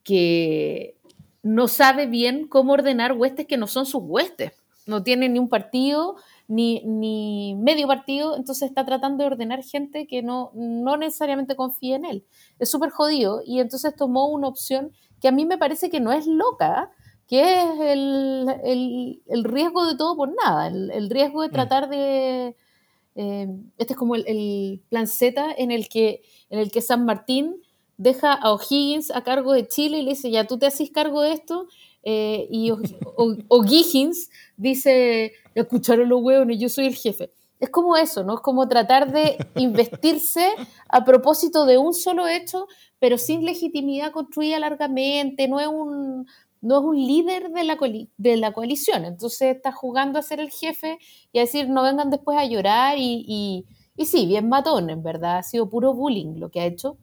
que, no sabe bien cómo ordenar huestes que no son sus huestes. No tiene ni un partido, ni, ni, medio partido, entonces está tratando de ordenar gente que no, no necesariamente confía en él. Es súper jodido y entonces tomó una opción que a mí me parece que no es loca, que es el, riesgo de todo por nada, el, riesgo de mm. tratar de... Eh, este es como el, plan Z en el, que, en el que San Martín deja a O'Higgins a cargo de Chile y le dice, ya tú te haces cargo de esto, eh, y O'Higgins dice, escucharon los huevos y yo soy el jefe. Es como eso, ¿no? Es como tratar de investirse a propósito de un solo hecho, pero sin legitimidad construida largamente, no es un, no es un líder de la, de la coalición, entonces está jugando a ser el jefe y a decir no vengan después a llorar y, y, sí, bien matón, en verdad, ha sido puro bullying lo que ha hecho.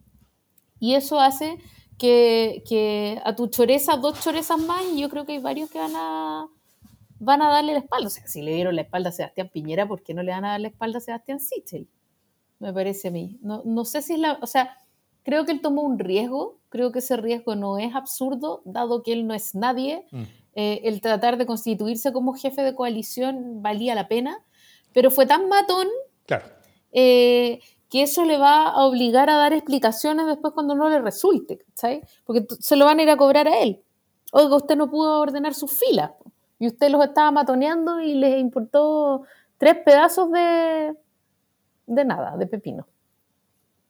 Y eso hace que, que a tu choreza, dos chorezas más, y yo creo que hay varios que van a, van a darle la espalda. O sea, si le dieron la espalda a Sebastián Piñera, ¿por qué no le van a dar la espalda a Sebastián Sichel? Me parece a mí. No, no sé si es la... O sea, creo que él tomó un riesgo, creo que ese riesgo no es absurdo, dado que él no es nadie. Mm. Eh, el tratar de constituirse como jefe de coalición valía la pena, pero fue tan matón eh, que eso le va a obligar a dar explicaciones después cuando no le resulte, ¿sabes? Porque se lo van a ir a cobrar a él. Oiga, usted no pudo ordenar sus filas y usted los estaba matoneando y les importó tres pedazos de, de nada, de pepino.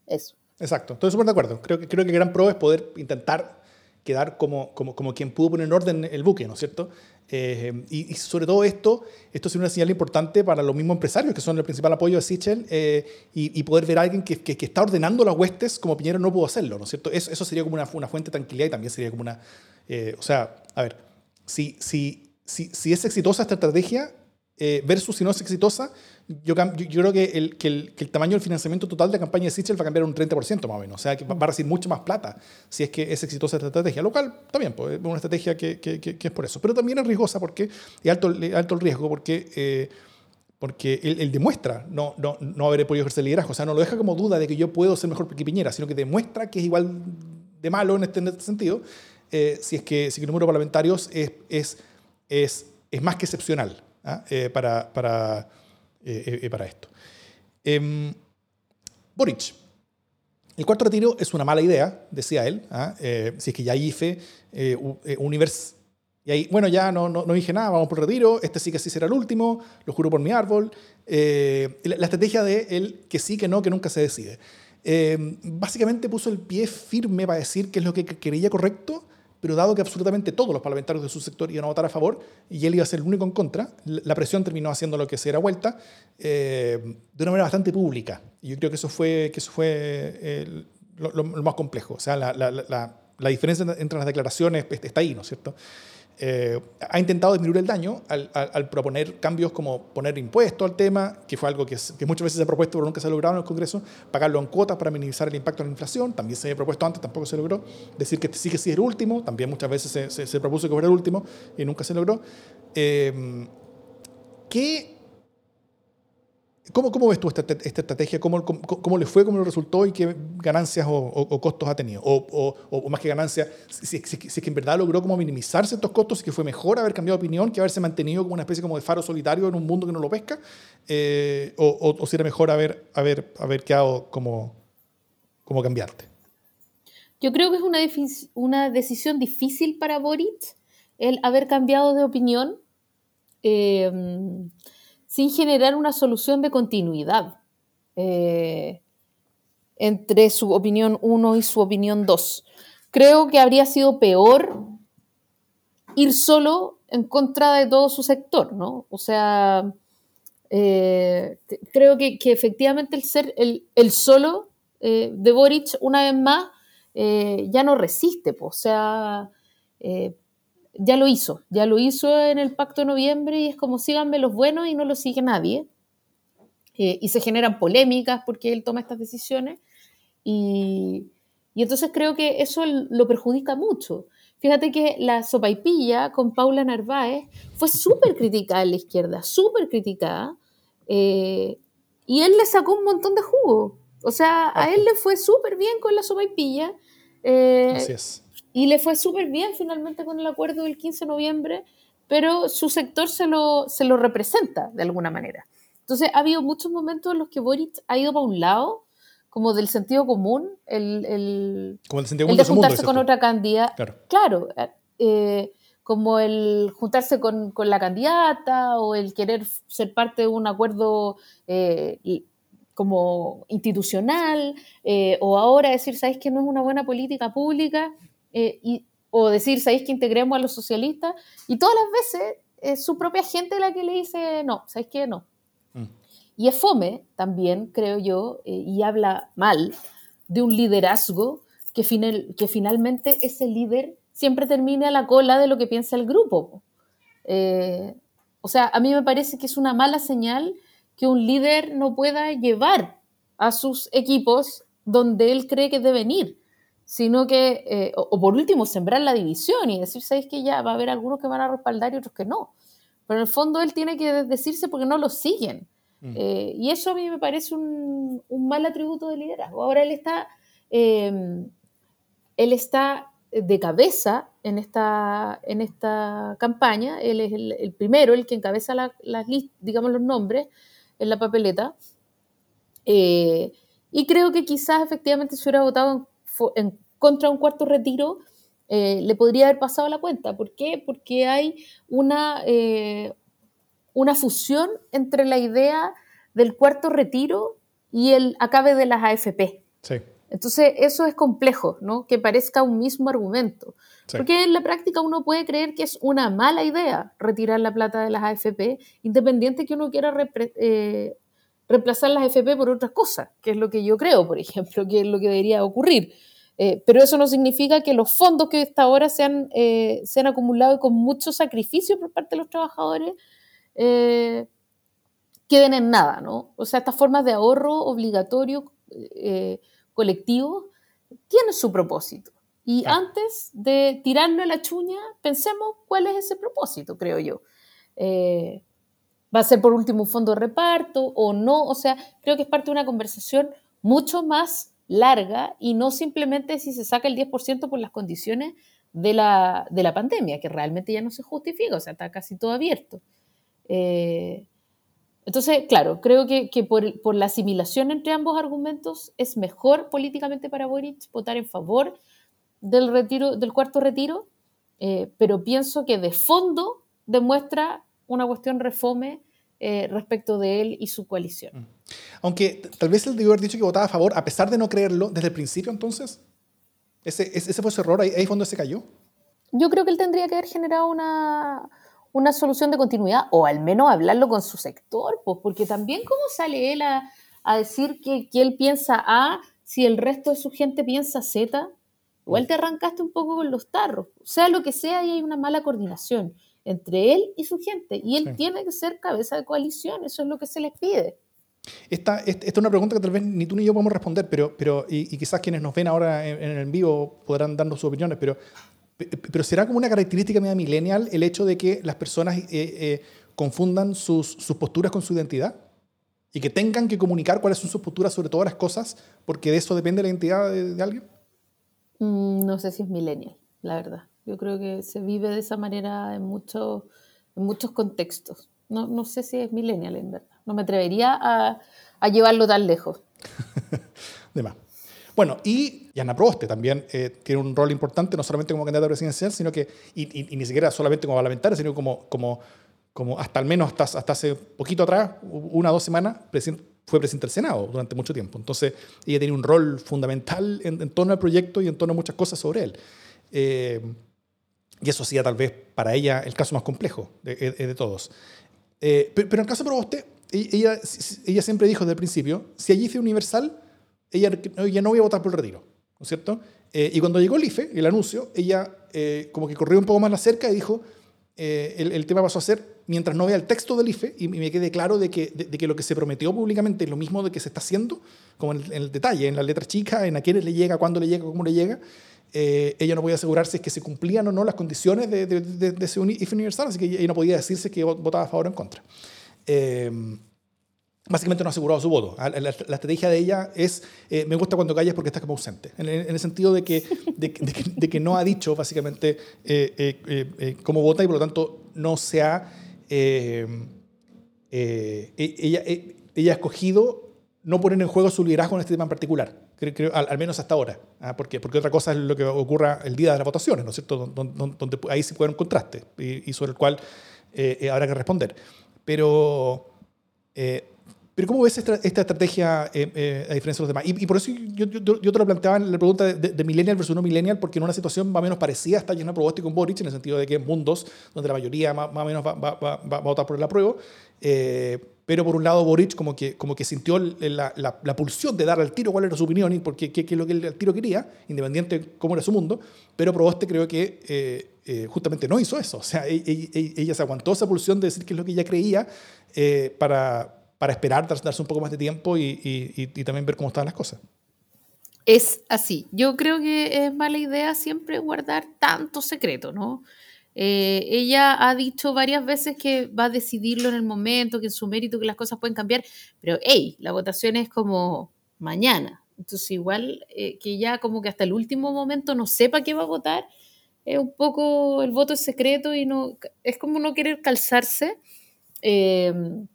Eso. Exacto, estoy súper de acuerdo. Creo que, creo que gran pro es poder intentar quedar como, como, como quien pudo poner en orden el buque, ¿no es cierto? Eh, y, sobre todo esto, esto es una señal importante para los mismos empresarios, que son el principal apoyo de Sichel, eh, y, poder ver a alguien que, que, está ordenando las huestes como Piñera no pudo hacerlo, ¿no es cierto? Eso, eso sería como una, una, fuente de tranquilidad y también sería como una... Eh, o sea, a ver, si, si, si, si es exitosa esta estrategia versus si no es exitosa, yo, yo, creo que el, que, el, que el, tamaño del financiamiento total de la campaña de Sichel va a cambiar un 30% más o menos. O sea, que va a recibir mucha más plata si es que es exitosa esta estrategia. Lo cual, también, pues, es una estrategia que, que, es por eso. Pero también es riesgosa porque, y alto, alto el riesgo porque, eh, porque él, demuestra no, no, no haber podido ejercer liderazgo. O sea, no lo deja como duda de que yo puedo ser mejor que Piñera, sino que demuestra que es igual de malo en este, en este sentido eh, si, es que, si el número de parlamentarios es, es, es, es más que excepcional ¿ah? eh, para. para eh, eh, para esto. Eh, Boric. El cuarto retiro es una mala idea, decía él. ¿ah? Eh, si es que ya IFE, Univers. Y ahí, bueno, ya no, no, no, dije nada, vamos por retiro. Este sí que sí será el último, lo juro por mi árbol. La, estrategia de él que sí, que no, que nunca se decide. básicamente puso el pie firme para decir qué es lo que creía correcto pero dado que absolutamente todos los parlamentarios de su sector iban a votar a favor y él iba a ser el único en contra, la presión terminó haciendo lo que se era vuelta eh, de una manera bastante pública. Y yo creo que eso fue, que eso fue eh, lo, más complejo. O sea, la, la, la, la diferencia entre las declaraciones está ahí, ¿no es cierto? Eh, ha intentado disminuir el daño al, proponer cambios como poner impuestos al tema, que fue algo que, muchas veces se ha propuesto pero nunca se ha logrado en el Congreso, pagarlo en cuotas para minimizar el impacto de la inflación, también se había propuesto antes, tampoco se logró, decir que sí que sí el último, también muchas veces se, se, propuso que fuera el último y nunca se logró. Eh, ¿Qué ¿Cómo, ¿Cómo, ves tú esta, esta estrategia? ¿Cómo, ¿Cómo, le fue? ¿Cómo le resultó? ¿Y qué ganancias o, costos ha tenido? O, o más que ganancias, si, si, es que en verdad logró como minimizarse estos costos y que fue mejor haber cambiado de opinión que haberse mantenido como una especie como de faro solitario en un mundo que no lo pesca, eh, o, si era mejor haber, haber, haber quedado como, como cambiarte. Yo creo que es una, una decisión difícil para Boric el haber cambiado de opinión em, sin generar una solución de continuidad eh, entre su opinión 1 y su opinión 2. Creo que habría sido peor ir solo en contra de todo su sector, ¿no? O sea, eh, creo que, efectivamente el ser el, solo eh, de Boric, una vez más, ya no resiste, o sea, ya lo hizo, ya lo hizo en el pacto de noviembre y es como síganme los buenos y no lo sigue nadie. y se generan polémicas porque él toma estas decisiones y, y entonces creo que eso lo perjudica mucho. Fíjate que la sopaipilla con Paula Narváez fue súper criticada en la izquierda, súper criticada, eh, y él le sacó un montón de jugo. O sea, a él le fue súper bien con la sopaipilla. Eh, Así es. Y le fue súper bien finalmente con el acuerdo del 15 de noviembre, pero su sector se lo, se lo representa de alguna manera. Entonces, ha habido muchos momentos en los que Boric ha ido para un lado como del sentido común, el, el, como el, sentido de juntarse con otra candidata. Claro, claro eh, como el juntarse con, con, la candidata o el querer ser parte de un acuerdo eh, como institucional, eh, o ahora decir, ¿sabéis que no es una buena política pública? Y, o decir, ¿sabéis que integremos a los socialistas? Y todas las veces es su propia gente la que le dice, no, ¿sabéis que no? Y es fome también, creo yo, eh, y habla mal de un liderazgo que, que finalmente ese líder siempre termine a la cola de lo que piensa el grupo. Eh, o sea, a mí me parece que es una mala señal que un líder no pueda llevar a sus equipos donde él cree que deben ir, sino que, eh, o, por último, sembrar la división y decir, ¿sabéis que ya va a haber algunos que van a respaldar y otros que no? Pero en el fondo él tiene que decirse porque no lo siguen. Eh, y eso a mí me parece un, mal atributo de liderazgo. Ahora él está, em, él está de cabeza en esta, en esta campaña, él es el, primero, el que encabeza las digamos los nombres en la papeleta. Eh, y creo que quizás efectivamente si hubiera votado en, contra un cuarto retiro, eh, le podría haber pasado la cuenta. ¿Por qué? Porque hay una, una fusión entre la idea del cuarto retiro y el acabe de las AFP. Sí. Entonces, eso es complejo, ¿no? Que parezca un mismo argumento. Porque en la práctica uno puede creer que es una mala idea retirar la plata de las AFP, independiente que uno quiera eh, reemplazar las AFP por otras cosas, que es lo que yo creo, por ejemplo, que es lo que debería ocurrir. Eh, pero eso no significa que los fondos que hasta ahora se han, eh, se han acumulado con mucho sacrificio por parte de los trabajadores eh, queden en nada, ¿no? O sea, estas formas de ahorro obligatorio eh, colectivo tienen su propósito. Y antes de tirarle a la chuña, pensemos cuál es ese propósito, creo yo. ¿Va a ser por último un fondo de reparto o no? O sea, creo que es parte de una conversación mucho más larga y no simplemente si se saca el 10% por las condiciones de la, de la pandemia, que realmente ya no se justifica, o sea, está casi todo abierto. Eh, entonces, claro, creo que, por, la asimilación entre ambos argumentos es mejor políticamente para Boric votar en favor del, retiro, del cuarto retiro, eh, pero pienso que de fondo demuestra una cuestión refome eh, respecto de él y su coalición. Mm. Aunque tal vez él debió haber dicho que votaba a favor, a pesar de no creerlo desde el principio, entonces. ¿Ese, ese fue su error? ¿Ahí, ahí fondo se cayó? Yo creo que él tendría que haber generado una, una solución de continuidad o al menos hablarlo con su sector, pues, porque también cómo sale él a, decir que, él piensa A si el resto de su gente piensa Z, igual te arrancaste un poco con los tarros, sea lo que sea y hay una mala coordinación entre él y su gente y él tiene que ser cabeza de coalición, eso es lo que se les pide. Esta, esta, es una pregunta que tal vez ni tú ni yo podemos responder, pero, pero y, quizás quienes nos ven ahora en, en el vivo podrán darnos sus opiniones, pero pero será como una característica media millennial el hecho de que las personas eh, eh, confundan sus, posturas con su identidad y que tengan que comunicar cuáles son sus posturas sobre todas las cosas porque de eso depende la identidad de, alguien? Mm, no sé si es millennial, la verdad. Yo creo que se vive de esa manera en, muchos en muchos contextos. No, no, sé si es millennial, en verdad. No me atrevería a, a llevarlo tan lejos. de más. Bueno, y Yana Proboste también eh, tiene un rol importante, no solamente como candidata presidencial, sino que, y, y, ni siquiera solamente como parlamentaria, sino como, como, como hasta al menos hasta, hasta hace poquito atrás, una o dos semanas, fue presidente del Senado durante mucho tiempo. Entonces, ella tiene un rol fundamental en, torno al proyecto y en torno a muchas cosas sobre él. Eh, y eso hacía tal vez para ella el caso más complejo de, de todos. Eh, pero, en el caso de Proboste, e-, ella, ella siempre dijo desde el principio, si allí fue universal, ella, ella no voy a votar por el retiro, ¿no cierto? Eh, y cuando llegó el IFE, el anuncio, ella eh, como que corrió un poco más la cerca y dijo, el, el, tema pasó a ser, mientras no vea el texto del IFE y, me quede claro de que, de, que lo que se prometió públicamente es lo mismo de que se está haciendo, como en el, detalle, en las letras chicas, en a quiénes le llega, cuándo le llega, cómo le llega, ella no podía asegurarse si es que se cumplían o no las condiciones de, ese IFE universal, así que ella no podía decirse que votaba a favor o en contra. Eh, básicamente no ha asegurado su voto. Ah, la, estrategia de ella es, eh, me gusta cuando callas porque estás como ausente, en, el sentido de que, de, que, no ha dicho básicamente eh, cómo vota y por lo tanto no se ha... ella, ella ha escogido no poner en juego su liderazgo en este tema en particular, al, menos hasta ahora. ¿ah? ¿Por Porque otra cosa es lo que ocurra el día de las votaciones, ¿no es cierto? Donde, ahí se puede un contraste y, y sobre el cual habrá que responder. Pero, eh, pero ¿cómo ves esta, estrategia eh, eh, a diferencia de los demás? Y, por eso yo, yo, te lo planteaba en la pregunta de, millennial versus no millennial, porque en una situación más o menos parecida está de Proboste con Boric, en el sentido de que en mundos donde la mayoría más, o menos va, va, va, va, a votar por el apruebo. Pero por un lado Boric como que, como que sintió la, la, pulsión de dar al tiro cuál era su opinión y porque qué, qué es lo que el tiro quería, independiente de cómo era su mundo, pero Proboste creo que eh, justamente no hizo eso. O sea, ella, e, e, ella, se aguantó esa pulsión de decir que es lo que ella creía eh, para, para esperar, darse un poco más de tiempo y, y, también ver cómo estaban las cosas. Es así. Yo creo que es mala idea siempre guardar tanto secreto, ¿no? Eh, ella ha dicho varias veces que va a decidirlo en el momento, que en su mérito, que las cosas pueden cambiar, pero hey, la votación es como mañana. Entonces igual que ya como que hasta el último momento no sepa qué va a votar, es un poco, el voto es secreto y no, es como no querer calzarse. Em,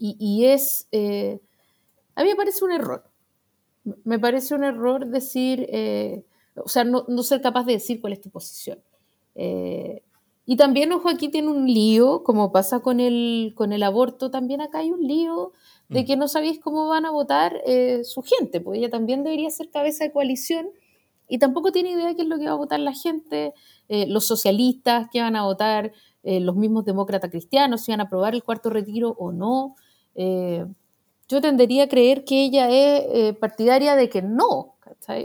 y, es, eh, a mí me parece un error. Me parece un error decir, eh, o sea, no, ser capaz de decir cuál es tu posición. Eh, y también, ojo, aquí tiene un lío, como pasa con el, con el aborto, también acá hay un lío de mm. que no sabéis cómo van a votar su gente, pues ella también debería ser cabeza de coalición y tampoco tiene idea de qué es lo que va a votar la gente, eh, los socialistas que van a votar, eh, los mismos demócratas cristianos, si van a aprobar el cuarto retiro o no. Eh, yo tendería a creer que ella es partidaria de que no,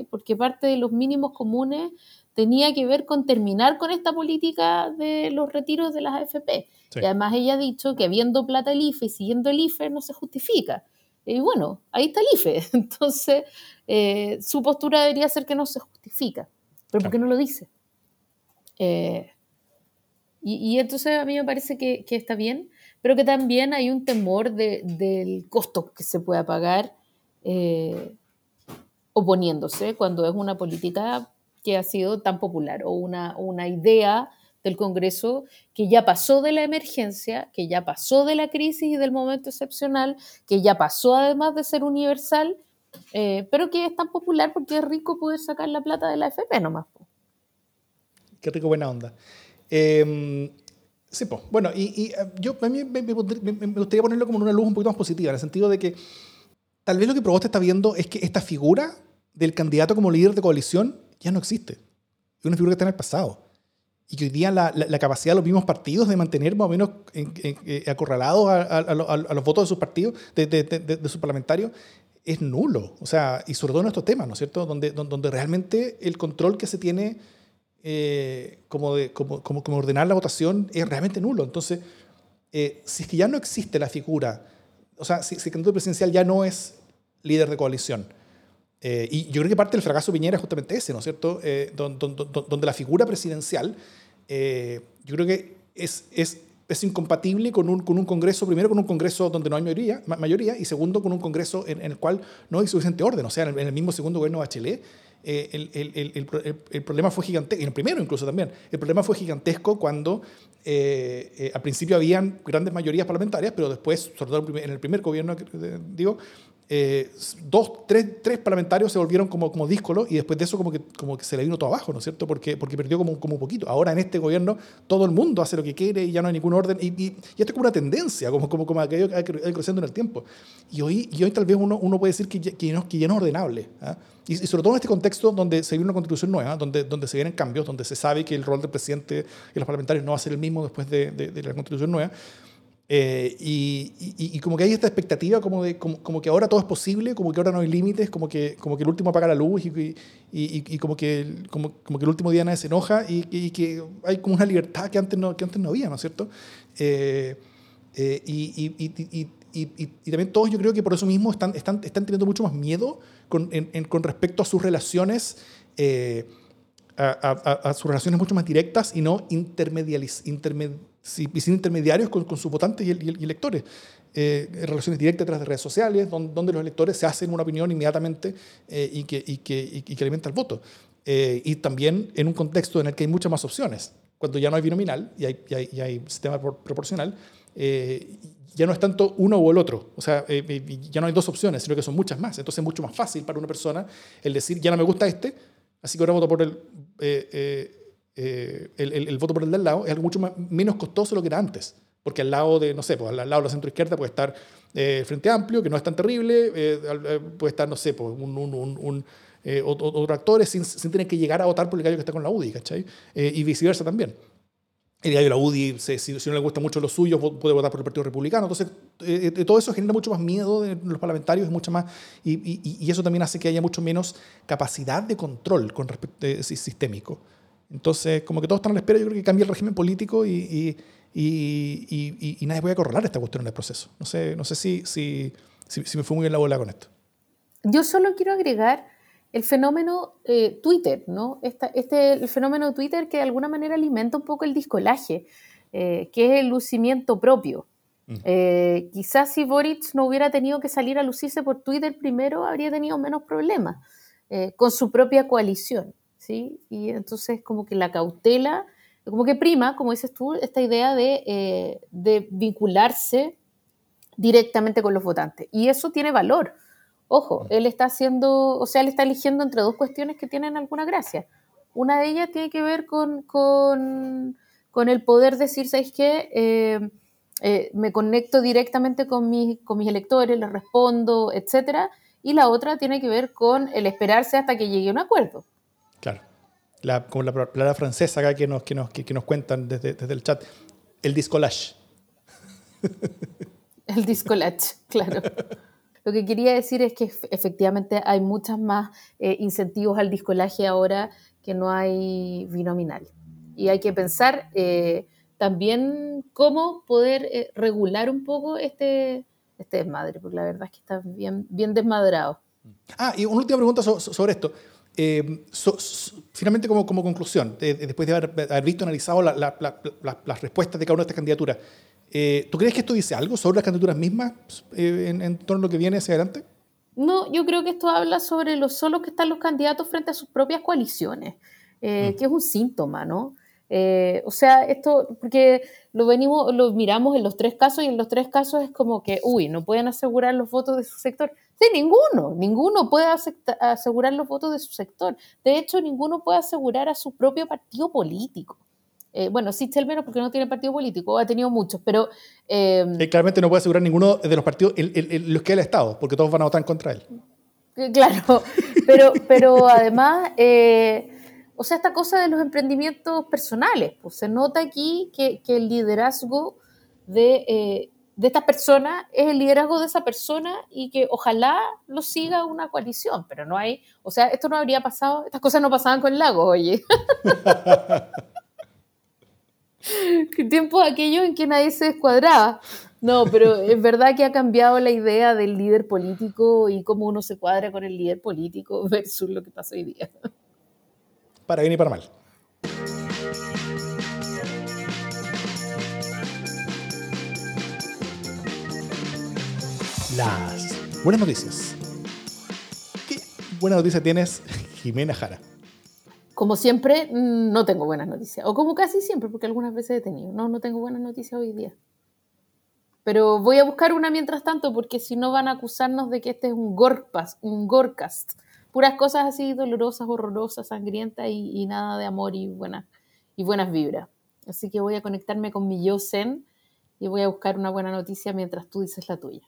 porque parte de los mínimos comunes tenía que ver con terminar con esta política de los retiros de las AFP. Y además ella ha dicho que habiendo plata el IFE y siguiendo el IFE no se justifica. Y bueno, ahí está el IFE. Entonces, eh, su postura debería ser que no se justifica. Pero ¿por qué no lo dice? Eh, y, entonces a mí me parece que, está bien, pero que también hay un temor del costo que se pueda pagar eh, oponiéndose cuando es una política que ha sido tan popular o una, una idea del Congreso que ya pasó de la emergencia, que ya pasó de la crisis y del momento excepcional, que ya pasó además de ser universal, eh, pero que es tan popular porque es rico poder sacar la plata de la FP nomás. Qué rico, buena onda. Em, sí, pues. Bueno, y, eh, yo a mí me, gustaría ponerlo como una luz un poquito más positiva, en el sentido de que tal vez lo que Provost está viendo es que esta figura del candidato como líder de coalición ya no existe. Es una figura que está en el pasado y que hoy día la, la, capacidad de los mismos partidos de mantener más o menos eh, acorralados a, los votos de sus partidos, de, de, de, sus parlamentarios, es nulo. O sea, y sobre todo en estos temas, ¿no es cierto? Donde, donde realmente el control que se tiene eh, como, de, como, como, como, ordenar la votación es realmente nulo. Entonces, eh, si es que ya no existe la figura, o sea, si, si el candidato presidencial ya no es líder de coalición, eh, y yo creo que parte del fracaso de Piñera es justamente ese, ¿no es cierto? Eh, donde, la figura presidencial, eh, yo creo que es, es, es incompatible con un, con un, Congreso, primero con un Congreso donde no hay mayoría, mayoría y segundo con un Congreso en, el cual no hay suficiente orden. O sea, en el, mismo segundo gobierno de Bachelet, el, el, el, el, problema fue gigantesco, y en el primero incluso también, el problema fue gigantesco cuando al principio habían grandes mayorías parlamentarias, pero después, sobre todo en el primer gobierno, digo, eh, dos, tres, tres, parlamentarios se volvieron como, como díscolos y después de eso como que, como que se le vino todo abajo, ¿no es cierto? Porque, porque perdió como, como un poquito. Ahora en este gobierno todo el mundo hace lo que quiere y ya no hay ningún orden. Y, y, esto es como una tendencia, como, como, como que ha ido creciendo en el tiempo. Y hoy, y hoy tal vez uno, uno puede decir que que no, que ya no es ordenable. ¿ah? Y, sobre todo en este contexto donde se viene una constitución nueva, donde, donde se vienen cambios, donde se sabe que el rol del presidente y los parlamentarios no va a ser el mismo después de, de, de la constitución nueva. Eh, y, y, como que hay esta expectativa como, de, como, como, que ahora todo es posible, como que ahora no hay límites, como que, como que el último apaga la luz y, y como, que, como, como, que el último día nadie se enoja y, que hay como una libertad que antes no, que antes no había, ¿no es cierto? Eh, eh, y, también todos yo creo que por eso mismo están, están, están teniendo mucho más miedo con, en, con respecto a sus relaciones. A, a, a, sus relaciones mucho más directas y no intermediales, intermed, y sin intermediarios con, con sus votantes y, electores. Eh, relaciones directas tras de redes sociales, donde, los electores se hacen una opinión inmediatamente eh, y, que, y, que, y, que, alimenta el voto. Eh, y también en un contexto en el que hay muchas más opciones. Cuando ya no hay binominal y hay, y hay, y hay sistema proporcional, ya no es tanto uno o el otro. O sea, ya no hay dos opciones, sino que son muchas más. Entonces es mucho más fácil para una persona el decir, ya no me gusta este, así que ahora voto por el eh, el, el, voto por el del lado es algo mucho más, menos costoso de lo que era antes. Porque al lado de, no sé, pues, al lado de la centro izquierda puede estar eh, Frente Amplio, que no es tan terrible, eh, puede estar, no sé, pues, un, un, un, otros actores sin, sin, tener que llegar a votar por el gallo que está con la UDI, ¿cachai? y viceversa también. El gallo de la UDI, si, si, no le gusta mucho los suyos, puede votar por el Partido Republicano. Entonces, todo eso genera mucho más miedo de los parlamentarios, mucho más, y, y, y, eso también hace que haya mucho menos capacidad de control con respecto, sistémico. Entonces, como que todos están a la espera, yo creo que cambie el régimen político y, y, y, nadie puede acorralar esta cuestión en el proceso. No sé, no sé si, si, si, me fue muy bien la bola con esto. Yo solo quiero agregar el fenómeno eh, Twitter, ¿no? este, el fenómeno Twitter que de alguna manera alimenta un poco el discolaje, eh, que es el lucimiento propio. Mm. Eh, quizás si Boric no hubiera tenido que salir a lucirse por Twitter primero, habría tenido menos problemas con su propia coalición. ¿Sí? Y entonces como que la cautela, como que prima, como dices tú, esta idea de, eh, de vincularse directamente con los votantes. Y eso tiene valor. Ojo, él está haciendo, o sea, él está eligiendo entre dos cuestiones que tienen alguna gracia. Una de ellas tiene que ver con, el poder decir, ¿sabéis qué? Eh, eh, me conecto directamente con, mis, con mis electores, les respondo, etc. Y la otra tiene que ver con el esperarse hasta que llegue un acuerdo. Claro. La, como la palabra francesa acá que nos, que nos, que, nos cuentan desde, desde, el chat. El discolage. El discolage, claro. Lo que quería decir es que efectivamente hay muchas más eh, incentivos al discolaje ahora que no hay binominal. Y hay que pensar eh, también cómo poder eh, regular un poco este, este desmadre, porque la verdad es que está bien, bien desmadrado. Ah, y una última pregunta sobre esto. Eh, finalmente, como, como conclusión, después de haber, visto, analizado las respuestas de cada una de estas candidaturas, eh, ¿tú crees que esto dice algo sobre las candidaturas mismas eh, en, torno a lo que viene hacia adelante? No, yo creo que esto habla sobre lo solos que están los candidatos frente a sus propias coaliciones, mm. que es un síntoma, ¿no? o sea, esto, porque lo venimos, lo miramos en los tres casos y en los tres casos es como que, uy, no pueden asegurar los votos de su sector. Sí, ninguno, ninguno puede asegurar los votos de su sector. De hecho, ninguno puede asegurar a su propio partido político. Eh, bueno, sí, menos porque no tiene partido político, ha tenido muchos, pero... Em, eh, claramente no puede asegurar ninguno de los partidos, los que él ha estado, porque todos van a votar en contra él. Eh, claro, pero, pero además, o sea, esta cosa de los emprendimientos personales, pues se nota aquí que, que el liderazgo de de esta persona es el liderazgo de esa persona y que ojalá lo siga una coalición, pero no hay, o sea, esto no habría pasado, estas cosas no pasaban con Lago, oye. ¿Qué tiempo aquello en que nadie se descuadraba? No, pero es verdad que ha cambiado la idea del líder político y cómo uno se cuadra con el líder político versus lo que pasa hoy día. Para bien y para mal. Las buenas noticias. ¿Qué buena noticia tienes, Jimena Jara? Como siempre, mm, no tengo buenas noticias. O como casi siempre, porque algunas veces he tenido. No, no tengo buenas noticias hoy día. Pero voy a buscar una mientras tanto, porque si no van a acusarnos de que este es un Gorpas, un Gorcast. Puras cosas así dolorosas, horrorosas, sangrientas y, nada de amor y, buena, y buenas vibras. Así que voy a conectarme con mi yo zen y voy a buscar una buena noticia mientras tú dices la tuya.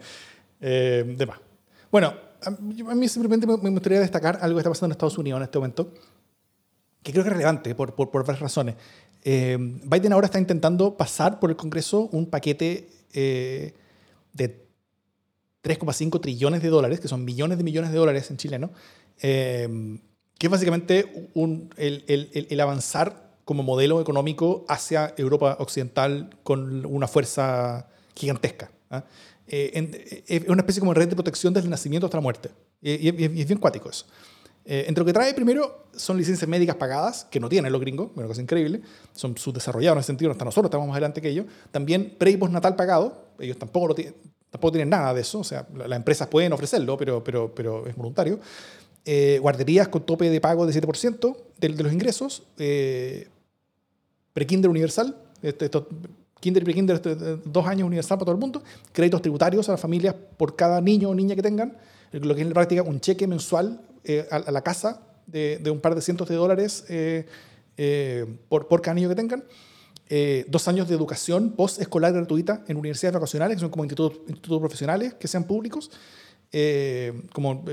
eh. Bueno, a mí simplemente me gustaría destacar algo que está pasando en Estados Unidos en este momento, que creo que es relevante por, por, varias razones. Eh, Biden ahora está intentando pasar por el Congreso un paquete eh, de 3,5 trillones de dólares, que son millones de millones de dólares en chileno, eh, que es básicamente el, el, el, avanzar como modelo económico hacia Europa Occidental con una fuerza gigantesca. ¿Ah? es una especie como red de protección desde el nacimiento hasta la muerte. Y, y es bien cuático eso. Eh, entre lo que trae primero son licencias médicas pagadas, que no tienen los gringos, una cosa increíble, son subdesarrollados en ese sentido, hasta nosotros estamos más adelante que ellos. También pre y postnatal pagado, ellos tampoco, lo tampoco tienen nada de eso, o sea, las empresas pueden ofrecerlo, pero, pero, pero es voluntario. Eh, guarderías con tope de pago de 7% de, de, los ingresos, eh, pre-kinder universal, este, kinder y pre-kinder, este, dos años universal para todo el mundo, créditos tributarios a las familias por cada niño o niña que tengan, lo que es en la práctica un cheque mensual eh, a, la casa de, un par de cientos de dólares eh, eh, por, por cada niño que tengan. dos años de educación post-escolar gratuita en universidades vacacionales, que son como institutos, institutos profesionales que sean públicos. como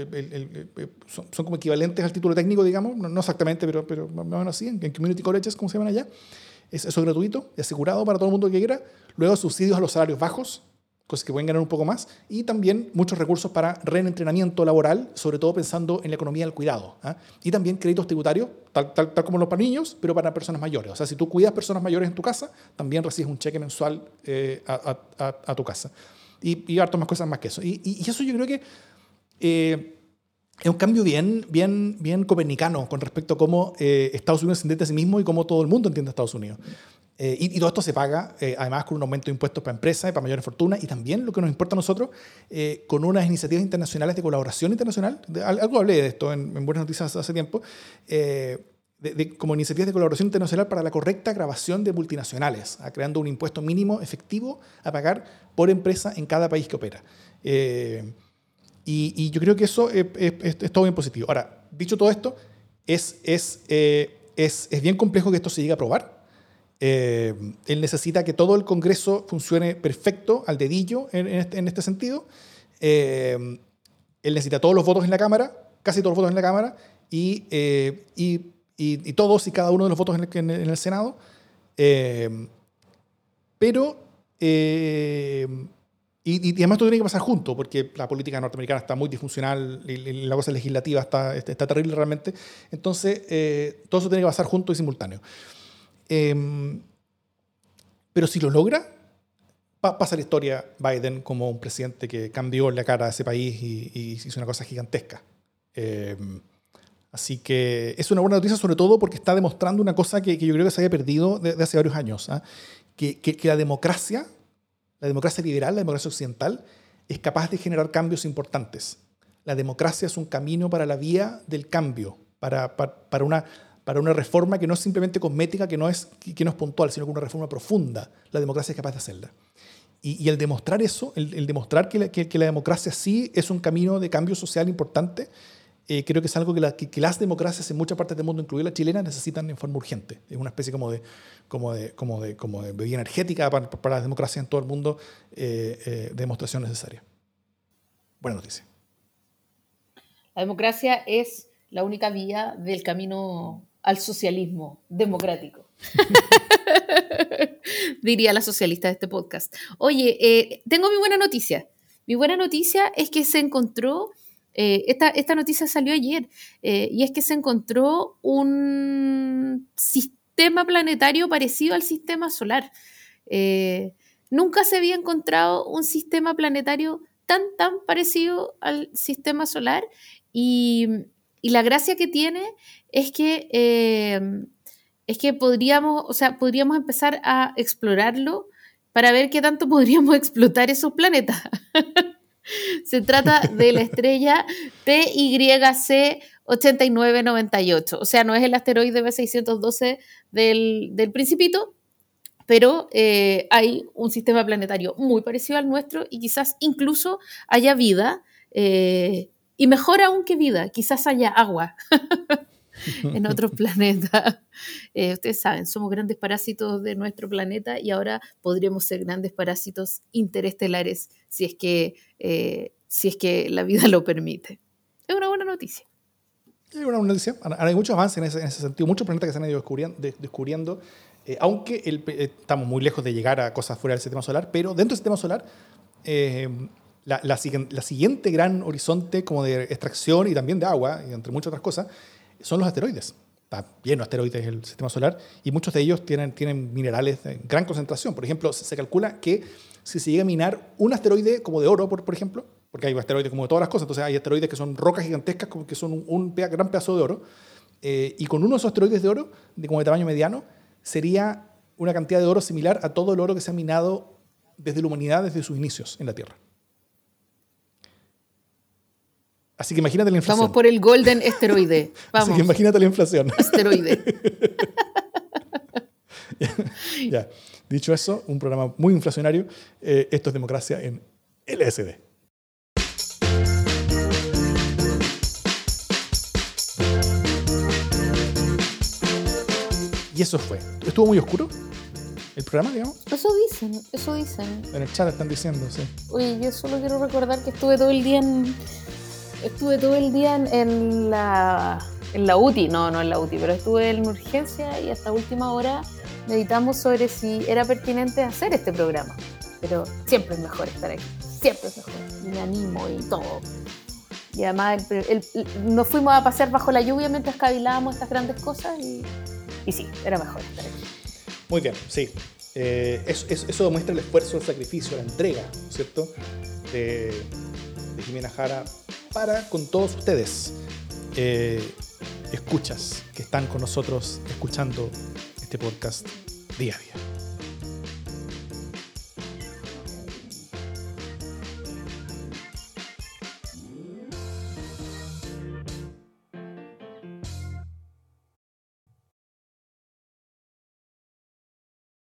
son, como equivalentes al título técnico, digamos, no, exactamente, pero, pero más o menos así, en, community colleges, como se llaman allá. Es, eso es gratuito y asegurado para todo el mundo que quiera. Luego, subsidios a los salarios bajos, cosas que pueden ganar un poco más, y también muchos recursos para reentrenamiento laboral, sobre todo pensando en la economía del cuidado. ¿ah? Y también créditos tributarios, tal, tal, tal, como los para niños, pero para personas mayores. O sea, si tú cuidas personas mayores en tu casa, también recibes un cheque mensual eh, a, a, a, tu casa. Y, y harto más cosas más que eso. Y, y, eso yo creo que eh, es un cambio bien, bien, bien copernicano con respecto a cómo eh, Estados Unidos se entiende a sí mismo y cómo todo el mundo entiende a Estados Unidos. Eh, y, todo esto se paga, eh, además, con un aumento de impuestos para empresas y para mayores fortunas, y también lo que nos importa a nosotros, eh, con unas iniciativas internacionales de colaboración internacional. algo hablé de esto en, Buenas Noticias hace tiempo. De, como iniciativas de colaboración internacional para la correcta grabación de multinacionales, creando un impuesto mínimo efectivo a pagar por empresa en cada país que opera. Y, yo creo que eso es, es, todo bien positivo. Ahora, dicho todo esto, es, es, es, es bien complejo que esto se llegue a aprobar eh, él necesita que todo el Congreso funcione perfecto, al dedillo, en, este, este, sentido. Eh, él necesita todos los votos en la Cámara, casi todos los votos en la Cámara, y, eh, y, y, todos y cada uno de los votos en el, Senado. pero, y, además todo tiene que pasar junto, porque la política norteamericana está muy disfuncional y, la cosa legislativa está, está, terrible realmente. Entonces, todo eso tiene que pasar junto y simultáneo. Em, pero si lo logra, pasa la historia Biden como un presidente que cambió la cara a ese país y, hizo una cosa gigantesca. Em, así que es una buena noticia sobre todo porque está demostrando una cosa que, yo creo que se había perdido desde hace varios años, ¿ah? que, que, la democracia, la democracia liberal, la democracia occidental, es capaz de generar cambios importantes. La democracia es un camino para la vía del cambio, para, para, una para una reforma que no es simplemente cosmética, que no es, que no es puntual, sino que una reforma profunda. La democracia es capaz de hacerla. Y, y el demostrar eso, el, demostrar que la, que, la, democracia sí es un camino de cambio social importante, eh, creo que es algo que, que, las democracias en muchas partes del mundo, incluida la chilena, necesitan en forma urgente. Es una especie como de, como de, como de, como de bebida energética para, para las democracias en todo el mundo, eh, eh, demostración necesaria. Buena noticia. La democracia es la única vía del camino al socialismo democrático. Diría la socialista de este podcast. Oye, eh, tengo mi buena noticia. Mi buena noticia es que se encontró, eh, esta, noticia salió ayer, eh, y es que se encontró un sistema planetario parecido al sistema solar. nunca se había encontrado un sistema planetario tan, tan parecido al sistema solar y, y la gracia que tiene es que, es que podríamos, o sea, podríamos empezar a explorarlo para ver qué tanto podríamos explotar esos planetas. Se trata de la estrella TYC 8998. O sea, no es el asteroide B612 del, del Principito, pero eh, hay un sistema planetario muy parecido al nuestro y quizás incluso haya vida, eh, y mejor aún que vida, quizás haya agua en otros planetas. Eh, ustedes saben, somos grandes parásitos de nuestro planeta y ahora podríamos ser grandes parásitos interestelares si es que, si es que la vida lo permite. Es una buena noticia. Es una buena noticia. Hay muchos avances en ese, sentido, muchos planetas que se han ido descubriendo, descubriendo eh, aunque eh, estamos muy lejos de llegar a cosas fuera del sistema solar, pero dentro del sistema solar, eh, la, la, siguiente gran horizonte como de extracción y también de agua, y entre muchas otras cosas, son los asteroides. Está lleno de asteroides el sistema solar y muchos de ellos tienen, tienen minerales en gran concentración. Por ejemplo, se, calcula que si se llega a minar un asteroide como de oro, por, por ejemplo, porque hay asteroides como de todas las cosas, entonces hay asteroides que son rocas gigantescas, como que son un, gran pedazo de oro, y con uno de esos asteroides de oro, de como de tamaño mediano, sería una cantidad de oro similar a todo el oro que se ha minado desde la humanidad desde sus inicios en la Tierra. Así que imagínate la inflación. Vamos por el golden esteroide. Vamos. Así que imagínate la inflación. Asteroide. ya, Dicho eso, un programa muy inflacionario. Eh, esto es democracia en LSD. Y eso fue. ¿Estuvo muy oscuro? ¿El programa, digamos? Eso dicen, eso dicen. En el chat están diciendo, sí. Oye, yo solo quiero recordar que estuve todo el día en. Estuve todo el día en, la. En la UTI, no, no en la UTI, pero estuve en urgencia y hasta última hora meditamos sobre si era pertinente hacer este programa. Pero siempre es mejor estar aquí, siempre es mejor. Y me animo y todo. Y además nos fuimos a pasear bajo la lluvia mientras cavilábamos estas grandes cosas y sí, era mejor estar aquí. Muy bien, sí. Eh, eso, demuestra el esfuerzo, el sacrificio, la entrega, ¿cierto? De, Jimena Jara para con todos ustedes. Eh, escuchas que están con nosotros escuchando este podcast día a día.